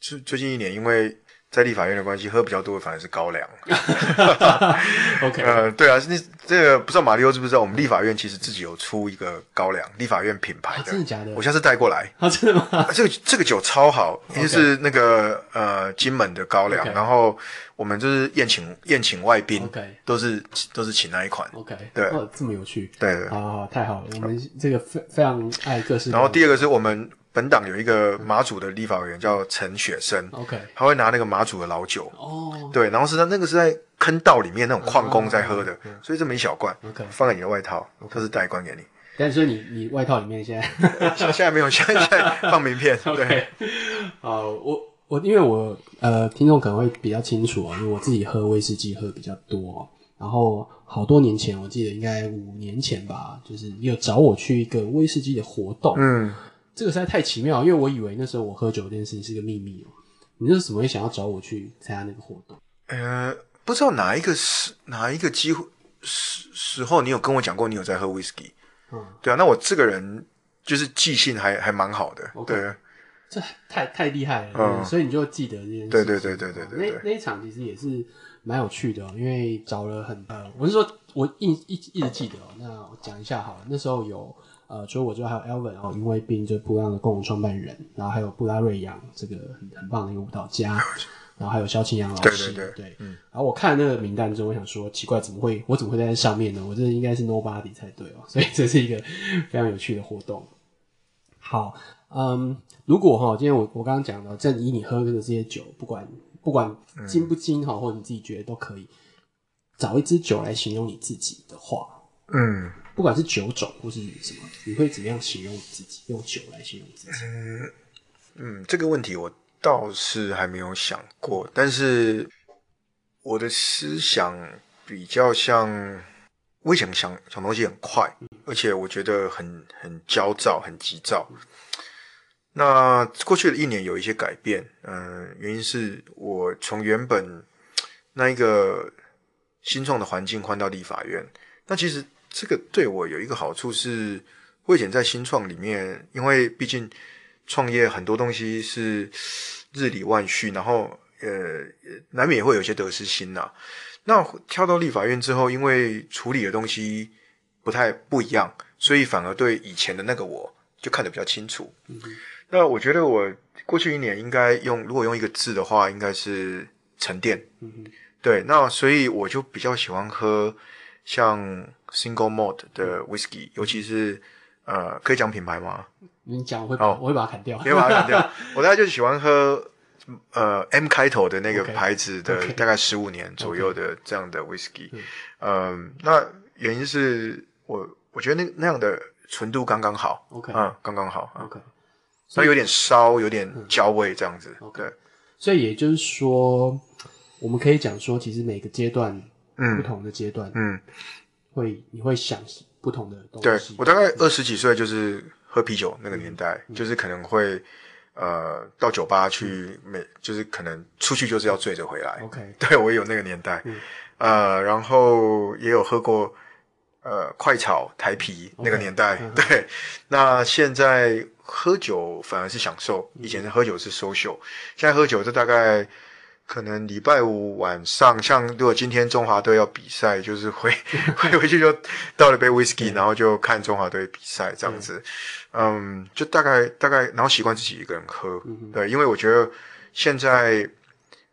Speaker 3: 最最近一年，因为。在立法院的关系，喝比较多的反而是高粱。
Speaker 1: OK，
Speaker 3: 呃，对啊，那这个不知道马里欧知不知道？我们立法院其实自己有出一个高粱，立法院品牌的，
Speaker 1: 真的假的？
Speaker 3: 我下次带过来。
Speaker 1: 啊，真的吗？
Speaker 3: 这个这个酒超好，就是那个呃金门的高粱，然后我们就是宴请宴请外宾
Speaker 1: ，OK，
Speaker 3: 都是都是请那一款
Speaker 1: ，OK，
Speaker 3: 对，
Speaker 1: 这么有趣，
Speaker 3: 对对，
Speaker 1: 好，太好了，我们这个非非常爱各式。
Speaker 3: 然后第二个是我们。本党有一个马祖的立法委员叫陈雪生
Speaker 1: ，OK，
Speaker 3: 他会拿那个马祖的老酒，哦，对，然后是他那个是在坑道里面那种矿工在喝的，所以这么一小罐
Speaker 1: ，OK，
Speaker 3: 放在你的外套，他是带罐给你。
Speaker 1: 但是你你外套里面现在
Speaker 3: 现在没有，现在放名片。
Speaker 1: OK，啊，我我因为我呃听众可能会比较清楚啊，因为我自己喝威士忌喝比较多，然后好多年前我记得应该五年前吧，就是你有找我去一个威士忌的活动，
Speaker 3: 嗯。
Speaker 1: 这个实在太奇妙，因为我以为那时候我喝酒这件事情是个秘密哦。你那是怎么会想要找我去参加那个活动？
Speaker 3: 呃，不知道哪一个时哪一个机会时时候，你有跟我讲过你有在喝 whisky？嗯，对啊，那我这个人就是记性还还蛮好的，对，
Speaker 1: 这太太厉害了，嗯，所以你就记得这件事。
Speaker 3: 对对对对对对，
Speaker 1: 那那一场其实也是蛮有趣的，因为找了很呃，我是说我一一一直记得，那我讲一下好了，那时候有。呃，除了我之外，还有 Elvin 哦，因为兵就是布朗的共同创办人，然后还有布拉瑞扬这个很很棒的一个舞蹈家，然后还有萧清阳老师，
Speaker 3: 对对对，
Speaker 1: 嗯。然后我看那个名单之后，我想说，奇怪，怎么会我怎么会在上面呢？我这应该是 Nobody 才对哦，所以这是一个非常有趣的活动。好，嗯，如果哈，今天我我刚刚讲的，正以你喝的这些酒，不管不管精不精哈，或者你自己觉得都可以，找一支酒来形容你自己的话，
Speaker 3: 嗯
Speaker 1: 不管是酒种或是什么，你会怎么样形容自己？用酒来形容自己？
Speaker 3: 嗯，这个问题我倒是还没有想过，但是我的思想比较像，我以前想想东西很快，而且我觉得很很焦躁、很急躁。那过去的一年有一些改变，嗯、原因是我从原本那一个新创的环境换到立法院。那其实这个对我有一个好处是，我以前在新创里面，因为毕竟创业很多东西是日理万绪，然后呃，难免也会有一些得失心呐、那跳到立法院之后，因为处理的东西不太不一样，所以反而对以前的那个我就看得比较清楚。那我觉得我过去一年应该用，如果用一个字的话，应该是沉淀。对，那所以我就比较喜欢喝像 single malt 的 whisky，尤其是呃，可以讲品牌吗？
Speaker 1: 你讲我会把、
Speaker 3: 哦
Speaker 1: 我会把它砍掉，
Speaker 3: 没有把它砍掉。我大概就是喜欢喝呃 M 开头的那个牌子的大概十五年左右的这样的 whisky。嗯，那原因是我我觉得那那样的纯度刚刚好。
Speaker 1: OK
Speaker 3: 嗯，刚刚好，嗯。
Speaker 1: OK，
Speaker 3: 它有点烧，有点焦味这样子。
Speaker 1: OK
Speaker 3: 对，
Speaker 1: 所以也就是说，我们可以讲说，其实每个阶段不
Speaker 3: 嗯
Speaker 1: 同的阶段，
Speaker 3: 嗯，
Speaker 1: 会你会想不同的东西
Speaker 3: 对
Speaker 1: 西。
Speaker 3: 我大概二十几岁就是喝啤酒那个年代，
Speaker 1: 嗯
Speaker 3: 就是可能会呃到酒吧去每就是可能出去就是要醉着回来。
Speaker 1: OK，
Speaker 3: 对我也有那个年代，
Speaker 1: 嗯
Speaker 3: 呃，然后也有喝过呃快炒台啤那个年代。
Speaker 1: 嗯
Speaker 3: 对，那现在喝酒反而是享受，
Speaker 1: 嗯
Speaker 3: 以前的喝酒是 social，现在喝酒就大概。可能礼拜五晚上，像如果今天中华队要比赛，就是回回 回去就倒了杯 whisky，然后就看中华队比赛这样子。嗯，就大概大概，然后习惯自己一个人喝。对，因为我觉得现在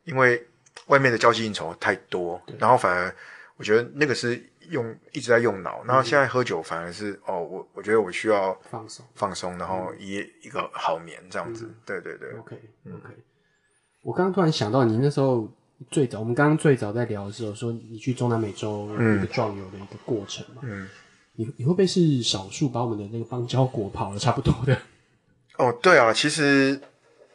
Speaker 3: 因为外面的交际应酬太多，然后反而我觉得那个是用一直在用脑，然后现在喝酒反而是哦，我我觉得我需要
Speaker 1: 放松。
Speaker 3: 放松，然后一一个好眠这样子。对对对
Speaker 1: ，OK OK，我刚刚突然想到，你那时候最早，我们刚刚最早在聊的时候说，你去中南美洲一个壮游的一个过程嘛，
Speaker 3: 嗯，
Speaker 1: 你你会不会是少数把我们的那个邦交国跑的差不多的？
Speaker 3: 哦对啊，其实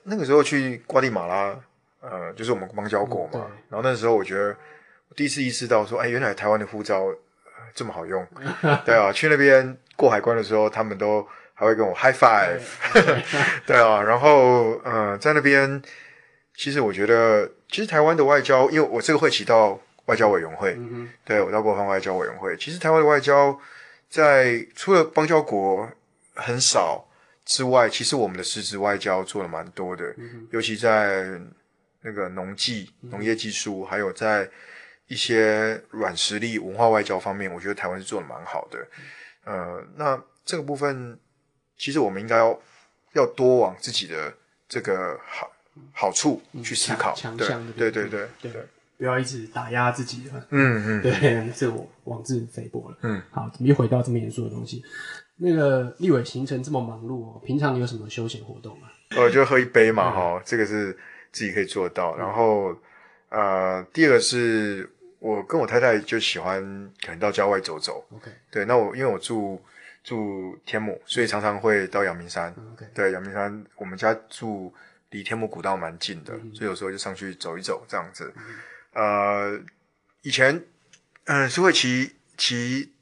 Speaker 3: 那个时候去瓜地马拉，呃，就是我们邦交国嘛，
Speaker 1: 嗯
Speaker 3: 然后那时候我觉得我第一次意识到说，哎，原来台湾的护照、呃这么好用。对啊，去那边过海关的时候，他们都还会跟我 high five。对啊，然后呃，在那边，其实我觉得，其实台湾的外交，因为我这个会起到外交委员会，
Speaker 1: 嗯
Speaker 3: 对我到国防外交委员会，其实台湾的外交在除了邦交国很少之外，其实我们的实质外交做了蛮多的，尤其在那个农技、农业技术，还有在一些软实力、文化外交方面，我觉得台湾是做的蛮好的。呃，那这个部分，其实我们应该要要多往自己的这个好好处去思考，对
Speaker 1: 强强项
Speaker 3: 对对对
Speaker 1: 对，不要一直打压自己了。
Speaker 3: 嗯嗯，
Speaker 1: 对，这我妄自菲薄了。
Speaker 3: 嗯，
Speaker 1: 好，怎么又回到这么严肃的东西？那个立伟行程这么忙碌哦，平常你有什么休闲活动吗？
Speaker 3: 呃，就喝一杯嘛，哈、这个是自己可以做到。然后，呃，第二个是我跟我太太就喜欢可能到郊外走走。
Speaker 1: OK
Speaker 3: 对，那我因为我住住天母，所以常常会到阳明山。
Speaker 1: OK，
Speaker 3: 对，阳明山我们家住离天母古道蛮近的，所以有时候就上去走一走这样子。呃，以前嗯、是会骑骑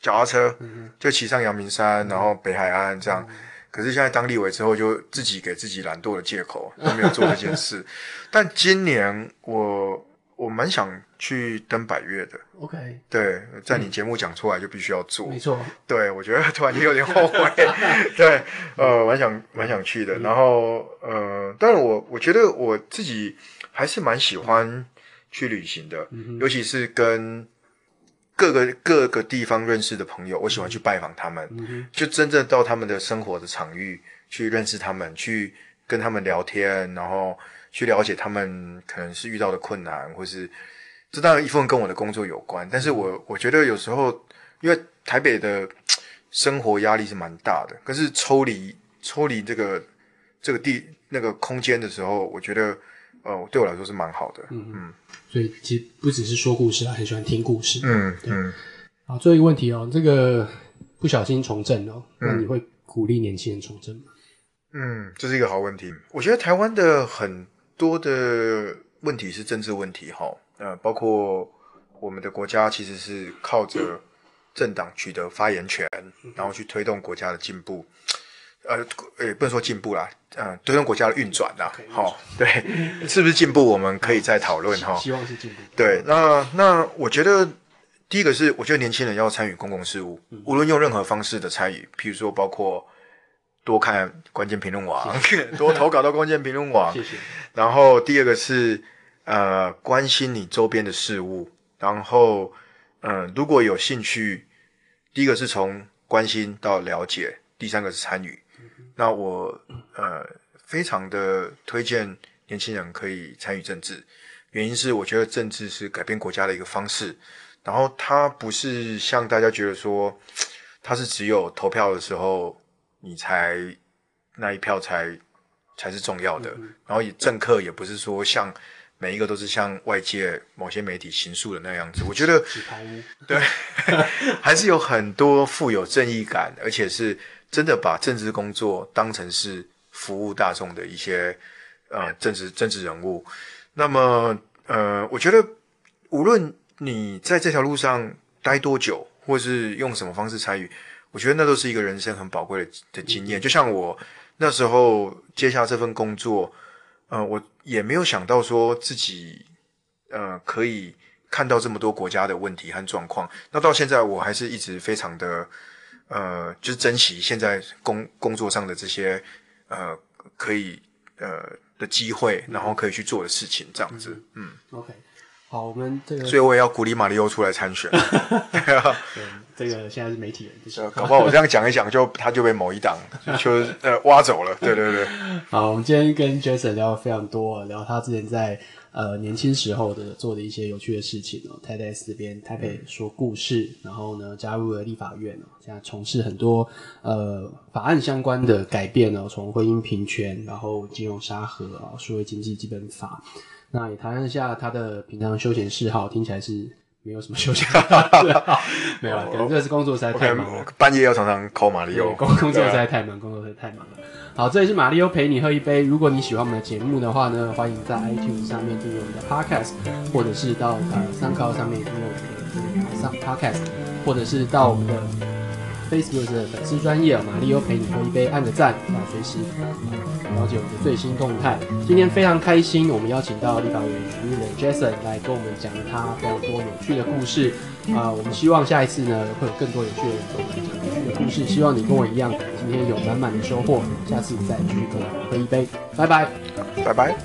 Speaker 3: 脚踏车，就骑上阳明山，然后北海岸这样。可是现在当立委之后，就自己给自己懒惰的借口，都没有做这件事。但今年我我蛮想去登百越的
Speaker 1: ，OK，
Speaker 3: 对，在你节目讲出来就必须要做。
Speaker 1: 没错，
Speaker 3: 对，我觉得突然间有点后悔。对，呃，蛮想蛮想去的。然后，呃，但是我我觉得我自己还是蛮喜欢去旅行的，尤其是跟各个各个地方认识的朋友，我喜欢去拜访他们，就真正到他们的生活的场域去认识他们，去跟他们聊天，然后去了解他们可能是遇到的困难，或是这当然一部分跟我的工作有关，但是我我觉得有时候因为台北的生活压力是蛮大的，可是抽离抽离这个这个地那个空间的时候，我觉得呃对我来说是蛮好的。嗯嗯
Speaker 1: 所以其实不只是说故事啊，很喜欢听故事。
Speaker 3: 嗯嗯，
Speaker 1: 好，最后一个问题哦，这个不小心从政哦，那你会鼓励年轻人从政吗？
Speaker 3: 嗯，这是一个好问题。我觉得台湾的很多的问题是政治问题，哈，呃，包括我们的国家其实是靠着政党取得发言权，然后去推动国家的进步，呃，也不能说进步啦，呃，推动国家的运转啦，好，对，是不是进步，我们可以再讨论哈。
Speaker 1: 希望是进步。
Speaker 3: 对，那那我觉得第一个是，我觉得年轻人要参与公共事务，无论用任何方式的参与，譬如说包括多看关键评论网，多投稿到关键评论网，
Speaker 1: 谢谢。
Speaker 3: 然后第二个是呃关心你周边的事物，然后嗯、呃如果有兴趣，第一个是从关心到了解，第三个是参与。那我呃非常的推荐年轻人可以参与政治，原因是我觉得政治是改变国家的一个方式，然后它不是像大家觉得说，它是只有投票的时候你才那一票才才是重要的，然后也政客也不是说像每一个都是像外界某些媒体形塑的那样子，我觉得
Speaker 1: 纸牌屋，
Speaker 3: 对，还是有很多富有正义感，而且是真的把政治工作当成是服务大众的一些呃政治政治人物。那么呃，我觉得无论你在这条路上待多久，或是用什么方式参与，我觉得那都是一个人生很宝贵的的经验。就像我那时候接下这份工作，呃，我也没有想到说自己呃可以看到这么多国家的问题和状况。那到现在，我还是一直非常的呃，就是珍惜现在工工作上的这些呃可以呃的机会，然后可以去做的事情，这样子。嗯
Speaker 1: ，OK，好，我们这个
Speaker 3: 所以我也要鼓励马里奥出来参选。对
Speaker 1: 这个现在是媒体人。
Speaker 3: 搞不好我这样讲一讲，就他就被某一党 就呃挖走了。对对对，
Speaker 1: 好，我们今天跟 Jason 聊了非常多，聊他之前在呃年轻时候的做的一些有趣的事情哦。台北这边台北说故事，然后呢加入了立法院哦，现在从事很多呃法案相关的改变哦，从婚姻平权，然后金融沙盒啊，数位经济基本法。那也谈一下他的平常休闲嗜好，听起来是没有什么休闲嗜 好，没有啦，可能这是工作实在太忙了
Speaker 3: 能。半夜要常常 call 马里
Speaker 1: 对，
Speaker 3: 奥。
Speaker 1: 工工作实在太忙，工作实在太忙了。好，这里是马里欧陪你喝一杯。如果你喜欢我们的节目的话呢，欢迎在 iTunes 上面订阅我们的 Podcast，或者是到呃 SoundCloud 上面订阅我们的 Podcast，或者是到我们的 Facebook 的粉丝专业，马里欧陪你喝一杯，按个赞来学习。了解我们的最新动态，今天非常开心。我们邀请到立法委员主任的 Jason 来跟我们讲了他非常多有趣的故事啊。我们希望下一次呢，会有更多有趣的人跟我们讲有趣的故事。希望你跟我一样，今天有满满的收获。下次再聚，跟我喝一杯。拜拜，
Speaker 3: 拜拜。